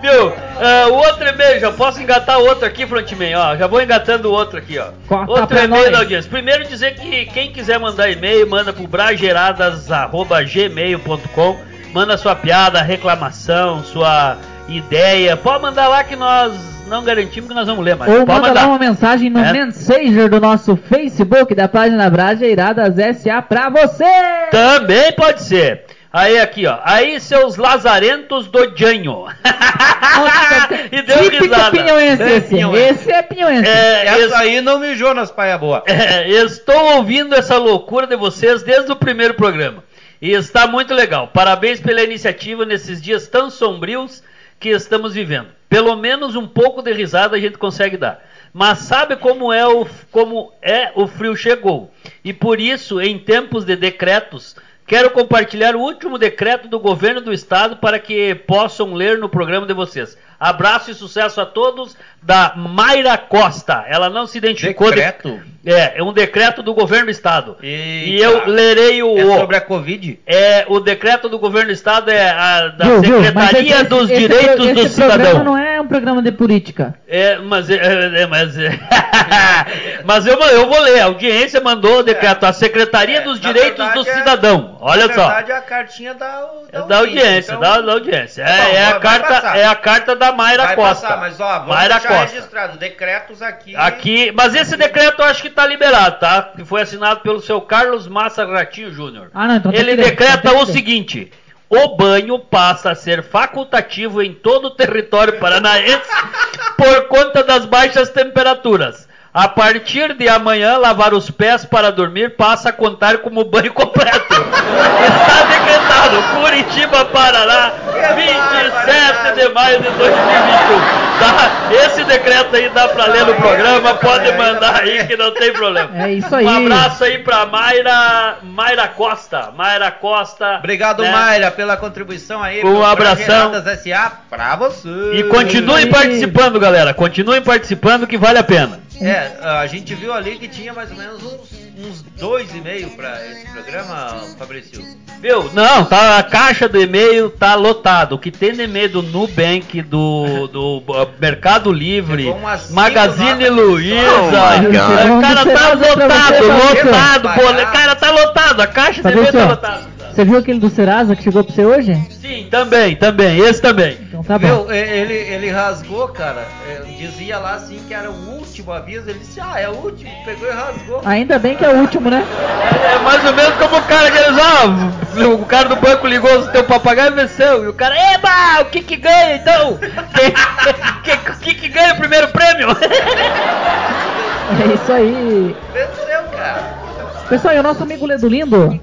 Viu? Ah, o outro e-mail, já posso engatar outro aqui, Frontman, ó. Já vou engatando o outro aqui, ó. Corta outro e-mail da audiência. Primeiro dizer que quem quiser mandar e-mail, manda pro brageradas.gmail.com Manda sua piada, reclamação, sua ideia. Pode mandar lá que nós não garantimos que nós vamos ler, mas Ou pode manda mandar. lá uma mensagem no É. Messenger do nosso Facebook da página Brajeiradas SA pra você! Também pode ser. Aí aqui, ó. Aí seus lazarentos do Janho. *laughs* e deu Típico risada. pinhõense Bem esse. pinhõense. Esse é pinhõense. É, Essa es- aí não mijou nas paia boa. *laughs* é, estou ouvindo essa loucura de vocês desde o primeiro programa. E está muito legal. Parabéns pela iniciativa nesses dias tão sombrios que estamos vivendo. Pelo menos um pouco de risada a gente consegue dar. Mas sabe como é o, como é o frio chegou. E por isso, em tempos de decretos, quero compartilhar o último decreto do governo do estado para que possam ler no programa de vocês. Abraço e sucesso a todos da Mayra Costa. Ela não se identificou. de- Decreto? É, é um decreto do governo do estado. E Eita. eu lerei o. É sobre a Covid? É, o decreto do governo do estado é a da Viu, viu? Secretaria esse- dos esse Direitos do esse programa Cidadão. não é um programa de política. É, mas, é, é, mas, é, *laughs* mas eu, eu vou ler. A audiência mandou o decreto. A Secretaria dos Na Direitos verdade, do é- Cidadão. Olha Na só. verdade, é a cartinha da, É da audiência, então- da, da audiência. Tá bom, É, é a carta, passar. é a carta da Mayra Vai Costa. passar, mas ó, vamos Mayra deixar Costa. registrado. Decretos aqui. Aqui, mas esse decreto eu acho que tá liberado, tá? Que foi assinado pelo seu Carlos Massa Ratinho Júnior. Ah, não, então tem Ele ler, decreta o seguinte: o banho passa a ser facultativo em todo o território paranaense *laughs* por conta das baixas temperaturas. A partir de amanhã, lavar os pés para dormir passa a contar como banho completo. Está decretado Curitiba, Paraná, 27 de maio de 2021. Tá? Esse decreto aí dá pra ler no programa, pode mandar aí que não tem problema. É isso aí. Um abraço aí pra Mayra, Mayra Costa. Mayra Costa. Obrigado, né? Mayra, pela contribuição aí. Um abração. SA pra você. E continuem participando, galera. Continuem participando que vale a pena. É, a gente viu ali que tinha mais ou menos uns, uns dois e meio pra esse programa, Fabrício. Viu? Não, tá, a caixa do e-mail tá lotado. O que tem de e-mail do Nubank, do, do uh, Mercado Livre, umas cinco Magazine Luiza. Oh cara tá lotado, lotado, pô. Cara, tá lotado. A caixa do e-mail tá lotada. você viu aquele do Serasa que chegou pra você hoje? Sim, também, também. Esse também. Então tá bom. Meu, e- ele, ele rasgou, cara. é, Dizia lá assim que era o último aviso. Ele disse, ah, é o último. Pegou e rasgou. Ainda bem que é o último, né? É mais ou menos como o cara que eles, ah, o cara do banco ligou o teu papagaio e venceu. E o cara, eba, o que que ganha então? Quem- *laughs* que- O que que ganha o primeiro prêmio? *laughs* É isso aí. Venceu, cara. Pessoal, e o nosso amigo Ledo Lindo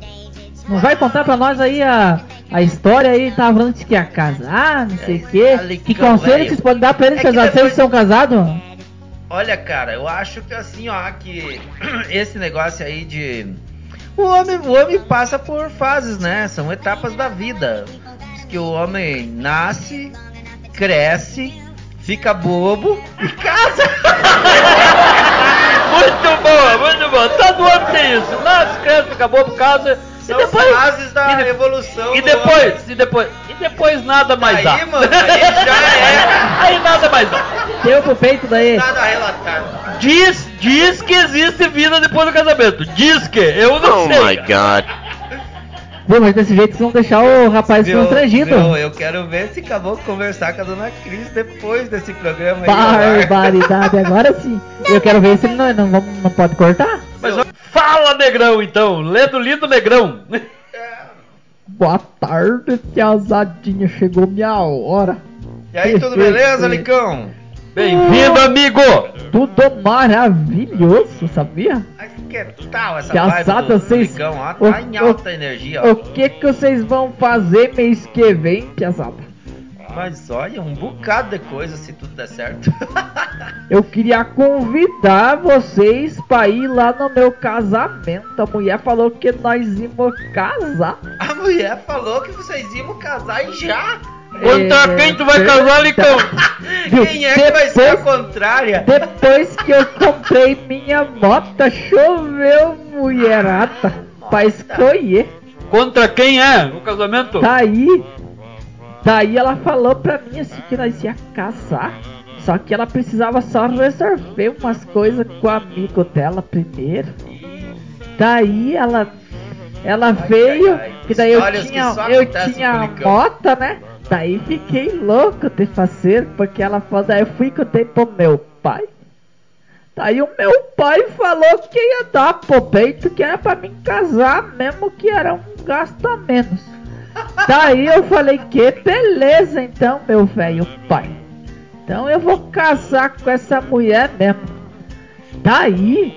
não vai contar pra nós aí a, a história aí, tava falando que ia casar, não sei o quê. Alecão, Que conselho velho. vocês podem dar pra eles, É é que vocês depois- são casados? Olha, cara, eu acho que assim, ó, que *clears throat* esse negócio aí de. O homem, o homem passa por fases, né? São etapas da vida. Diz que o homem nasce, cresce, fica bobo e casa. *laughs* muito boa, muito boa. Todo ano tem isso. Nasce, cresce, acabou por casa. São e depois, fases da e de- evolução. E homem. depois, e depois, e depois nada mais dá. Aí, mano, aí já é *laughs* Aí nada mais dá. Deu pro peito daí. nada a relatar. Diz, diz que existe vida depois do casamento. Diz que, eu não Oh sei. my god. Viu, mas desse jeito vocês vão deixar o rapaz Viu, constrangido. viu? Eu quero ver se acabou de conversar com a dona Cris depois desse programa aí. Barbaridade, agora sim. Eu quero ver se ele não, não, não pode cortar. Mas ó, fala, Negrão, então. Ledo lindo, Negrão. Boa tarde, tiazadinha. Chegou minha hora. E aí, tudo beleza, Licão? Bem-vindo, amigo. Tudo maravilhoso, sabia? Mas que tal essa Piazada, vibe do vocês- Licão? Ó, o- tá em o- alta energia, ó. O que que vocês vão fazer mês que vem, piazada? Mas olha, um bocado de coisa se tudo der certo. *laughs* Eu queria convidar vocês pra ir lá no meu casamento. A mulher falou que nós íamos casar. A mulher falou que vocês iam casar e já. Contra É, quem tu vai casar, Licão? *laughs* Quem é que vai ser a Depois- contrária? Depois que eu comprei minha moto, choveu mulherada pra escolher. Contra quem é o casamento? Daí, daí ela falou pra mim assim que nós ia casar. Só que ela precisava só resolver umas coisas com o amigo dela primeiro. Daí ela ela veio, ai, que daí eu histórias tinha, eu tinha a moto, né? Daí fiquei louco de fazer, porque ela falou, daí eu fui e contei pro meu pai. Daí o meu pai falou que ia dar pro peito, que era pra mim casar, mesmo que era um gasto a menos. Daí eu falei que beleza então, meu velho pai. Então eu vou casar com essa mulher mesmo. Daí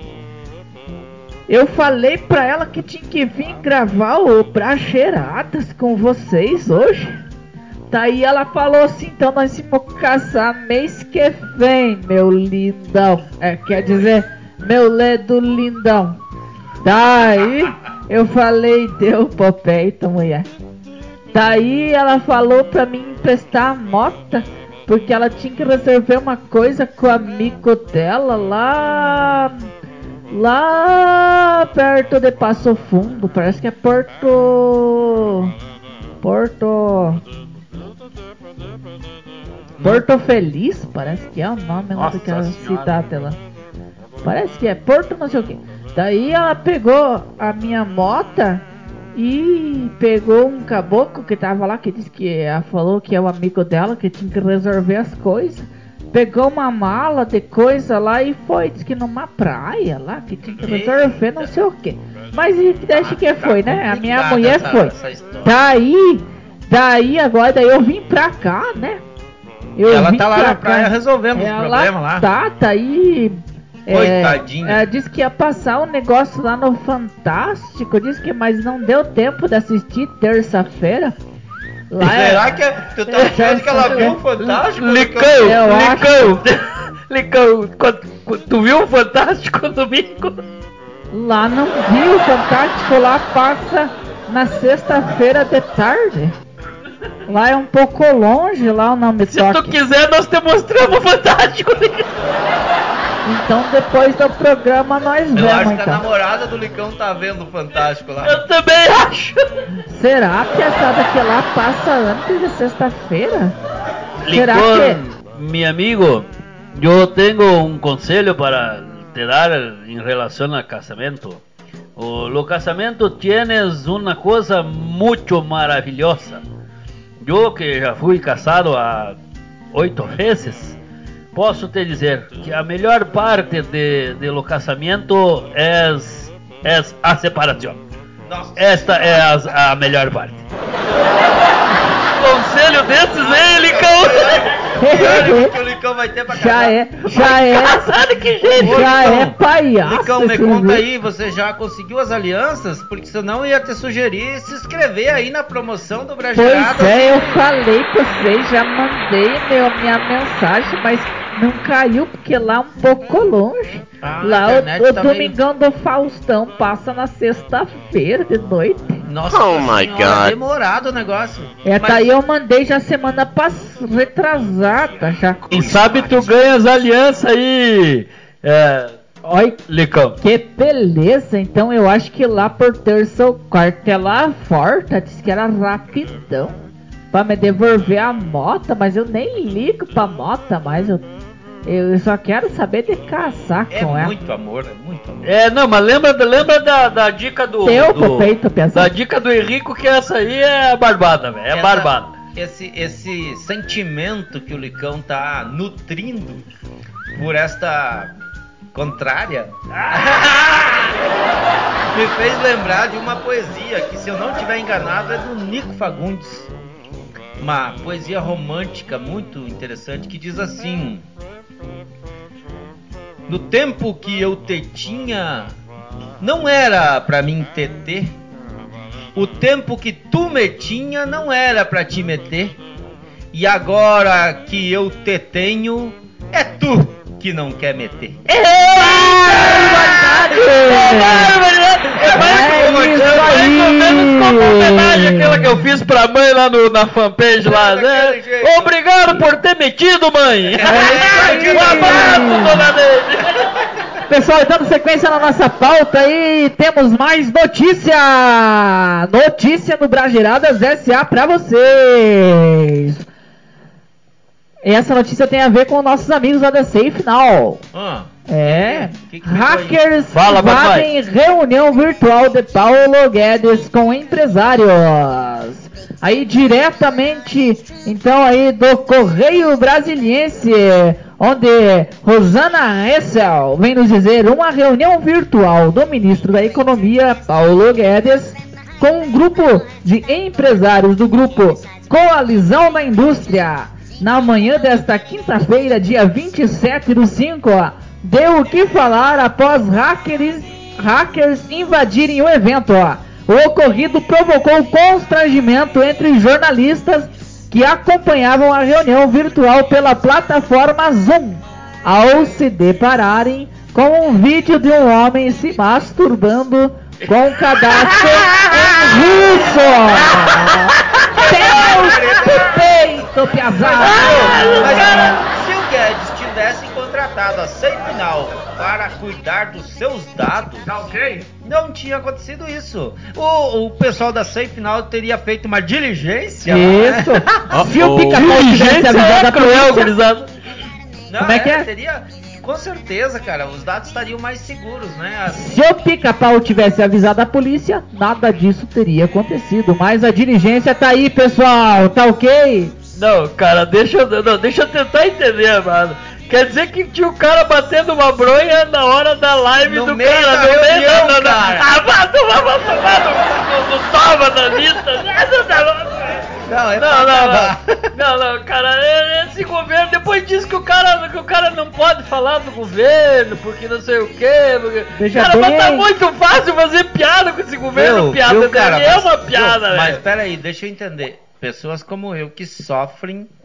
eu falei pra ela que tinha que vir gravar o Bracheiradas com vocês hoje. Daí ela falou assim, então nós vamos casar mês que vem, meu lindão. É, quer dizer, meu ledo lindão. Daí eu falei, deu pro peito, mulher. Daí ela falou pra mim emprestar a moto, porque ela tinha que resolver uma coisa com o amigo dela lá. Lá perto de Passo Fundo, parece que é Porto. Porto. Porto Feliz, parece que é o nome Nossa daquela Senhora. cidade lá. Parece que é Porto não sei o que. Daí ela pegou a minha mota e pegou um caboclo que tava lá, que disse que ela falou que é o amigo dela, que tinha que resolver as coisas. Pegou uma mala de coisa lá e foi, disse que numa praia lá, que tinha que resolver não sei o que. Mas deixa que foi, né? A minha complicada mulher foi. Daí, daí agora, daí eu vim pra cá, né? Eu ela vim tá lá pra na praia cá. resolvendo os Ela problemas lá. Tá, tá aí. Coitadinha. Ela disse que ia passar um negócio lá no Fantástico. Disse que, mas não deu tempo de assistir terça-feira. Lá Será é- que tu tá achando que ela viu o Fantástico? Licão, Eu Licão. *laughs* Licão, tu viu o Fantástico domingo? Lá não viu o Fantástico, lá passa na sexta-feira de tarde. Lá é um pouco longe, lá o nome Se tu toque. quiser, nós te mostramos o Fantástico. Então depois do programa nós Eu vemos acho que a então. namorada do Licão tá vendo o Fantástico lá. Eu também acho. Será que essa daqui lá passa antes de sexta-feira? Será mi amigo, yo tengo un consejo para te dar en relación al casamiento. O, lo casamiento tienes una cosa mucho maravillosa. Yo que já fui casado a oito vezes, posso te dizer que a melhor parte de, de lo casamento es, es a. Nossa. Esta é a, a melhor parte. *laughs* Conselho desses, hein, Licão? Que o Licão vai ter pra Já é, já é, que jeito? Ô, já Licão, é palhaço. Licão, me conta aí, você já conseguiu as alianças? Porque senão eu ia te sugerir se inscrever aí na promoção do Brageirado. Pois é, eu falei pra vocês, já mandei meu, minha mensagem, mas não caiu porque lá é um pouco longe. Ah, lá o, o tá meio- Domingão do Faustão passa na sexta-feira de noite. Nossa Oh my senhora, God. demorado o negócio. É, Mas- daí eu mandei já semana pass... retrasada já. Quem sabe tu ganha as alianças aí, é, Olha Licão. que beleza, então eu acho que lá por terça ou quarta é lá forte, disse que era rapidão. Pra me devolver a moto, mas eu nem ligo pra moto mais. Eu Eu só quero saber de caçar É com ela. muito amor, é muito amor. É, não, mas lembra, lembra da, da dica do. Teu do peito da pesado. dica do Henrico, que essa aí é barbada, velho. É Essa- barbada. Esse, esse sentimento que o Licão tá nutrindo por esta contrária *laughs* me fez lembrar de uma poesia que, se eu não estiver enganado, é do Nico Fagundes. Uma poesia romântica muito interessante que diz assim: No tempo que eu te tinha, não era pra mim te ter. O tempo que tu me tinha não era pra te meter. E agora que eu te tenho, é tu que não quer meter. É mais ou menos como a homenagem aquela que eu fiz pra mãe lá no, na fanpage lá, né? Obrigado por ter metido, mãe! aí. um abraço, dona Neide! Pessoal, dando sequência na nossa pauta aí, temos mais notícia! Notícia no Brageradas SA pra vocês! Essa notícia tem a ver com nossos amigos lá da Safe Now. Ah, É, Que que hackers Fala, invadem reunião virtual de Paulo Guedes com empresários. Aí diretamente, então aí do Correio Brasiliense, onde Rosana Hessel vem nos dizer uma reunião virtual do ministro da Economia, Paulo Guedes, com um grupo de empresários do grupo Coalizão da Indústria, na manhã desta quinta-feira, dia 27 do 5, ó, deu o que falar após hackers, hackers invadirem o evento. ó. O ocorrido provocou constrangimento entre jornalistas que acompanhavam a reunião virtual pela plataforma Zoom, ao se depararem com um vídeo de um homem se masturbando com um cadastro em russo. *laughs* Deus do peito, piazada! Mas se o Guedes tivesse contratado a Seifinal para cuidar dos seus dados, não tinha acontecido isso. O, o pessoal da Seifinal teria feito uma diligência. Isso! *laughs* Se o pica-pau tivesse avisado é a cruel, polícia. Não, Como é que é? Teria, com certeza, cara, os dados estariam mais seguros, né? se o pica-pau tivesse avisado a polícia, nada disso teria acontecido. Mas a diligência tá aí, pessoal, tá ok? Não, cara, deixa eu, não, deixa eu tentar entender, mano. Quer dizer que tinha o cara batendo uma bronha na hora da live No do meio cara, da no meio reunião, da, da, cara. Ah, vai tomar, vai tomar no, no, toma da lista. Não é Não, não, não, não, não, cara, é- esse governo, depois diz que o cara, que o cara não pode falar do governo, porque não sei o quê, porque... Veja cara, mas bem. tá muito fácil fazer piada com esse governo, Viu, piada dele cara, é mas- uma piada, viu, Mas velho. peraí, deixa eu entender. Pessoas como eu que sofrem *laughs*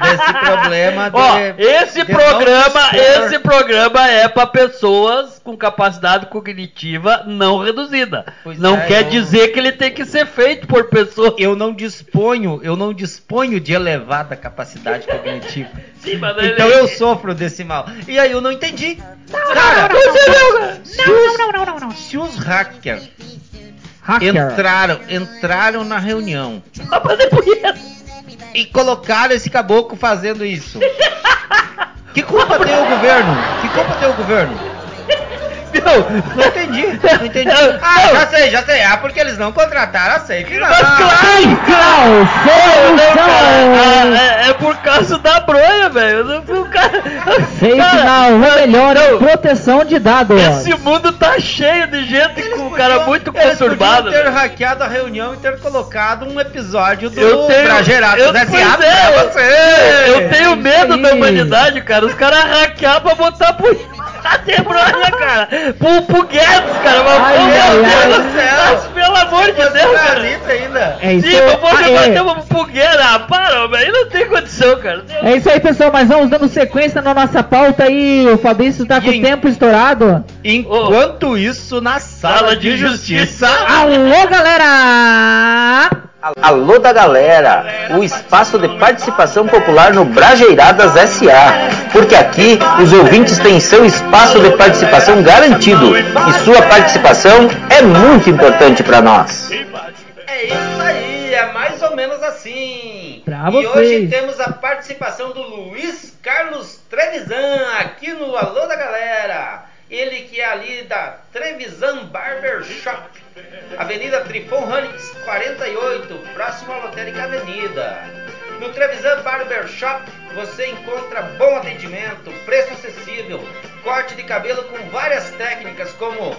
desse problema de, Ó, esse de programa, não esse programa é pra pessoas com capacidade cognitiva não reduzida. Pois não é, quer eu- dizer que ele tem que ser feito por pessoas. eu não disponho, eu não disponho de elevada capacidade cognitiva. *laughs* Sim, mas Então ele- eu sofro desse mal. E aí eu não entendi. Cara, Você viu, cara? se os, se os hackers Hacker. entraram, entraram na reunião *laughs* Pra fazer punheta. e colocaram esse caboclo fazendo isso. Que culpa tem o governo? Que culpa tem o governo? Não entendi, não entendi. Ah, já sei, já sei. Ah, porque eles não contrataram a Safe. Não. Mas claro! Claro, Não, solução! cara, é, é por causa da bronha, velho. Eu não- O cara, Safe Cara, Now, o melhor não. em proteção de dados. Esse mundo tá cheio de gente com o cara muito Eles conturbado. podiam ter hackeado a reunião e ter colocado um episódio do Eu tenho, Bragerados eu, SA pois pra é, você. eu tenho medo da humanidade, cara. Os caras hackear pra botar pro. Bater bronha, cara. Pro, pro Guedes, cara. Mas, Ai, pô, ai, meu ai. Deus do do céu. Mas, pelo amor de Deus, cara. ainda? É isso Sim, aí. Ah, é. bater uma fogueira. Ah, para, velho. Não tem condição, cara. É isso aí, pessoal. Mas vamos dando sequência na nossa pauta aí. O Fabrício tá com o tempo estourado. Enquanto isso, na sala, Sala de, de justiça. Alô, galera! Alô da galera, o espaço de participação popular no Brajeiradas SA, porque aqui os ouvintes têm seu espaço de participação garantido e sua participação é muito importante para nós. É isso aí, é mais ou menos assim. Pra E hoje vocês. temos a participação do Luiz Carlos Trevisan aqui no Alô da Galera. Ele que é ali da Trevisan Barber Shop, Avenida Trifon Hanix 48, próximo à Lotérica Avenida. No Trevisan Barber Shop você encontra bom atendimento, preço acessível, corte de cabelo com várias técnicas como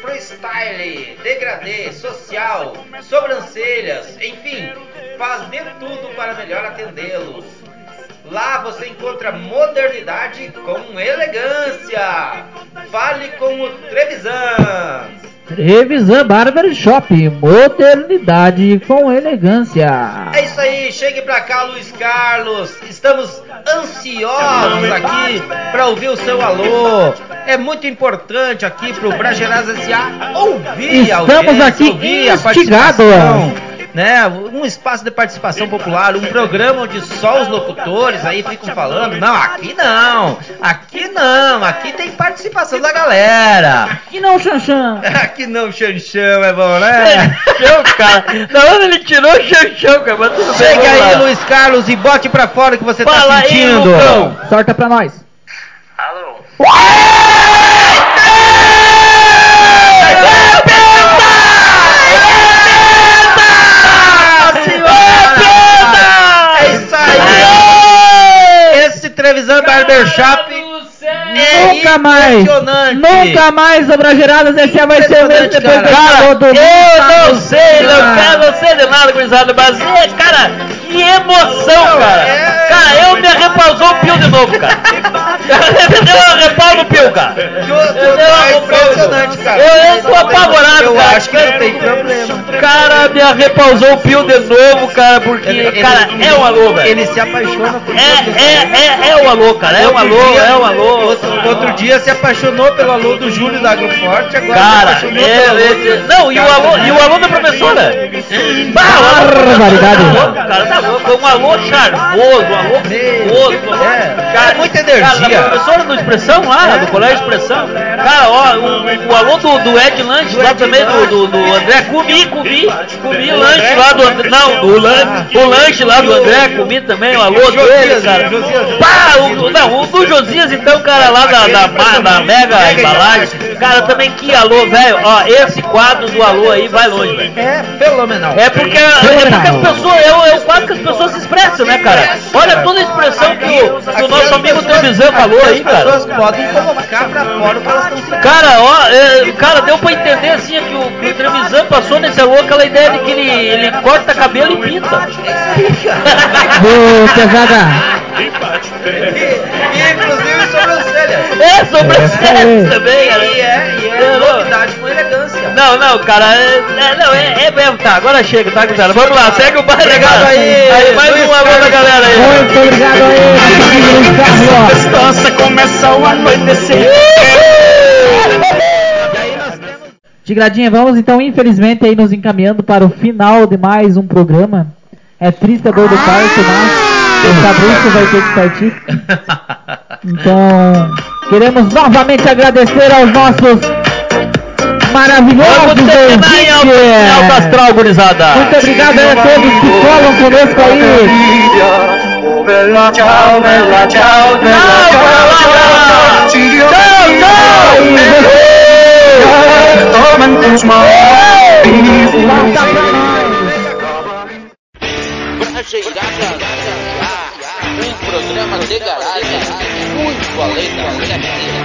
freestyle, degradê, social, sobrancelhas, enfim, faz de tudo para melhor atendê-los. Lá você encontra modernidade com elegância. Fale com o Trevisan. Trevisan Barber Shop, modernidade com elegância. É isso aí, chegue pra cá, Luiz Carlos. Estamos ansiosos aqui para ouvir o seu alô. É muito importante aqui pro Brageraz S.A. ouvir a Estamos aqui ouvir a instigados. Né, um espaço de participação popular, um programa onde só os locutores aí ficam falando. Não, aqui não, aqui não, aqui tem participação da galera. Aqui não, Xanxan. *laughs* Aqui não, Xanxão, é bom, né? Chanchão, cara. Da onde ele tirou o chanchão, cara? Mas tudo bem, Chega vamos aí, lá. Luiz Carlos, e bote pra fora o que você Fala tá aí, sentindo. Lucão. Sorta pra nós. Alô? É Esse Trevisan Barbershop é nunca mais, impressionante. nunca mais a Brageradas S.A. vai ser o mesmo depois cara. Cara, do eu não sei, não quero, não sei de nada, gurizada, mas, é, cara, que emoção, cara. é. Cara, eu me arrepausou o pio de novo, cara. Me deu um repau no pio, cara. Eu uma impressionante, cara. Eu, eu tô apavorado, Eu cara. acho que não tem problema. Cara, me arrepausou o pio de novo, cara, porque, Ele- cara, ele- é um alô, velho. Ele se apaixona por É, é, é, é um alô, cara, é um Outro alô, é um alô. Outro, outro dia se apaixonou pelo alô do Júlio da Agroforte, agora se Cara, apaixonou é, pelo alô é, não, e o alô, e o alô da professora? O Barbaridade. professora tá louco, cara, tá louco, um alô charmoso, um alô gostoso, um alô- É, cara, é muita energia. Cara, da professora do Expressão lá, do Colégio Expressão, cara, ó, o, o alô do, do Ed Lanche lá também, do, do, do André, comi, comi, comi lanche lá do André, não, do lan, o lanche lá do André, comi também, o alô dele, cara. Pá, o, não, o do Josias então, cara, lá da, da, ma- da Mega Embalagem, cara, também que alô, velho, ó, esse quadro do alô aí vai longe, velho. É fenomenal. É porque, é porque as pessoas, é o, é o quadro que as pessoas se expressam, né, cara? Olha toda a expressão que o, que o nosso amigo Trevisan falou aí, As pessoas cara. podem colocar pra fora o que elas estão. Cara, ó, é, cara, deu pra entender assim que o, que o Trevisan passou nesse alô aquela ideia de que ele, ele corta cabelo e pinta. *laughs* Ô, pesada. E, e inclusive sobrancelha. É, sobrancelhas É. também, cara. E é, e é É, não. novidade com elegância. Não, não, cara, é, é- não, é, é mesmo, tá, agora chega, tá, gurizada? Vamos lá, segue o baile, cara. aí, aí mais um alô da galera aí. Muito obrigado aí. Festança começa ao anoitecer. Tigradinha, vamos então, infelizmente, aí nos encaminhando para o final de mais um programa. É triste a dor do parto, mas o Fabrício vai ter que partir. Então, queremos novamente agradecer aos nossos maravilhosos ouvintes. astral, gurizada. Muito obrigado aí a todos que colam conosco aí. Bella ciao, bella ciao, bella ciao, ciao, Tomen os mãos. Volta pra nós. Brajeirada. Um programa de garagem muito além da minha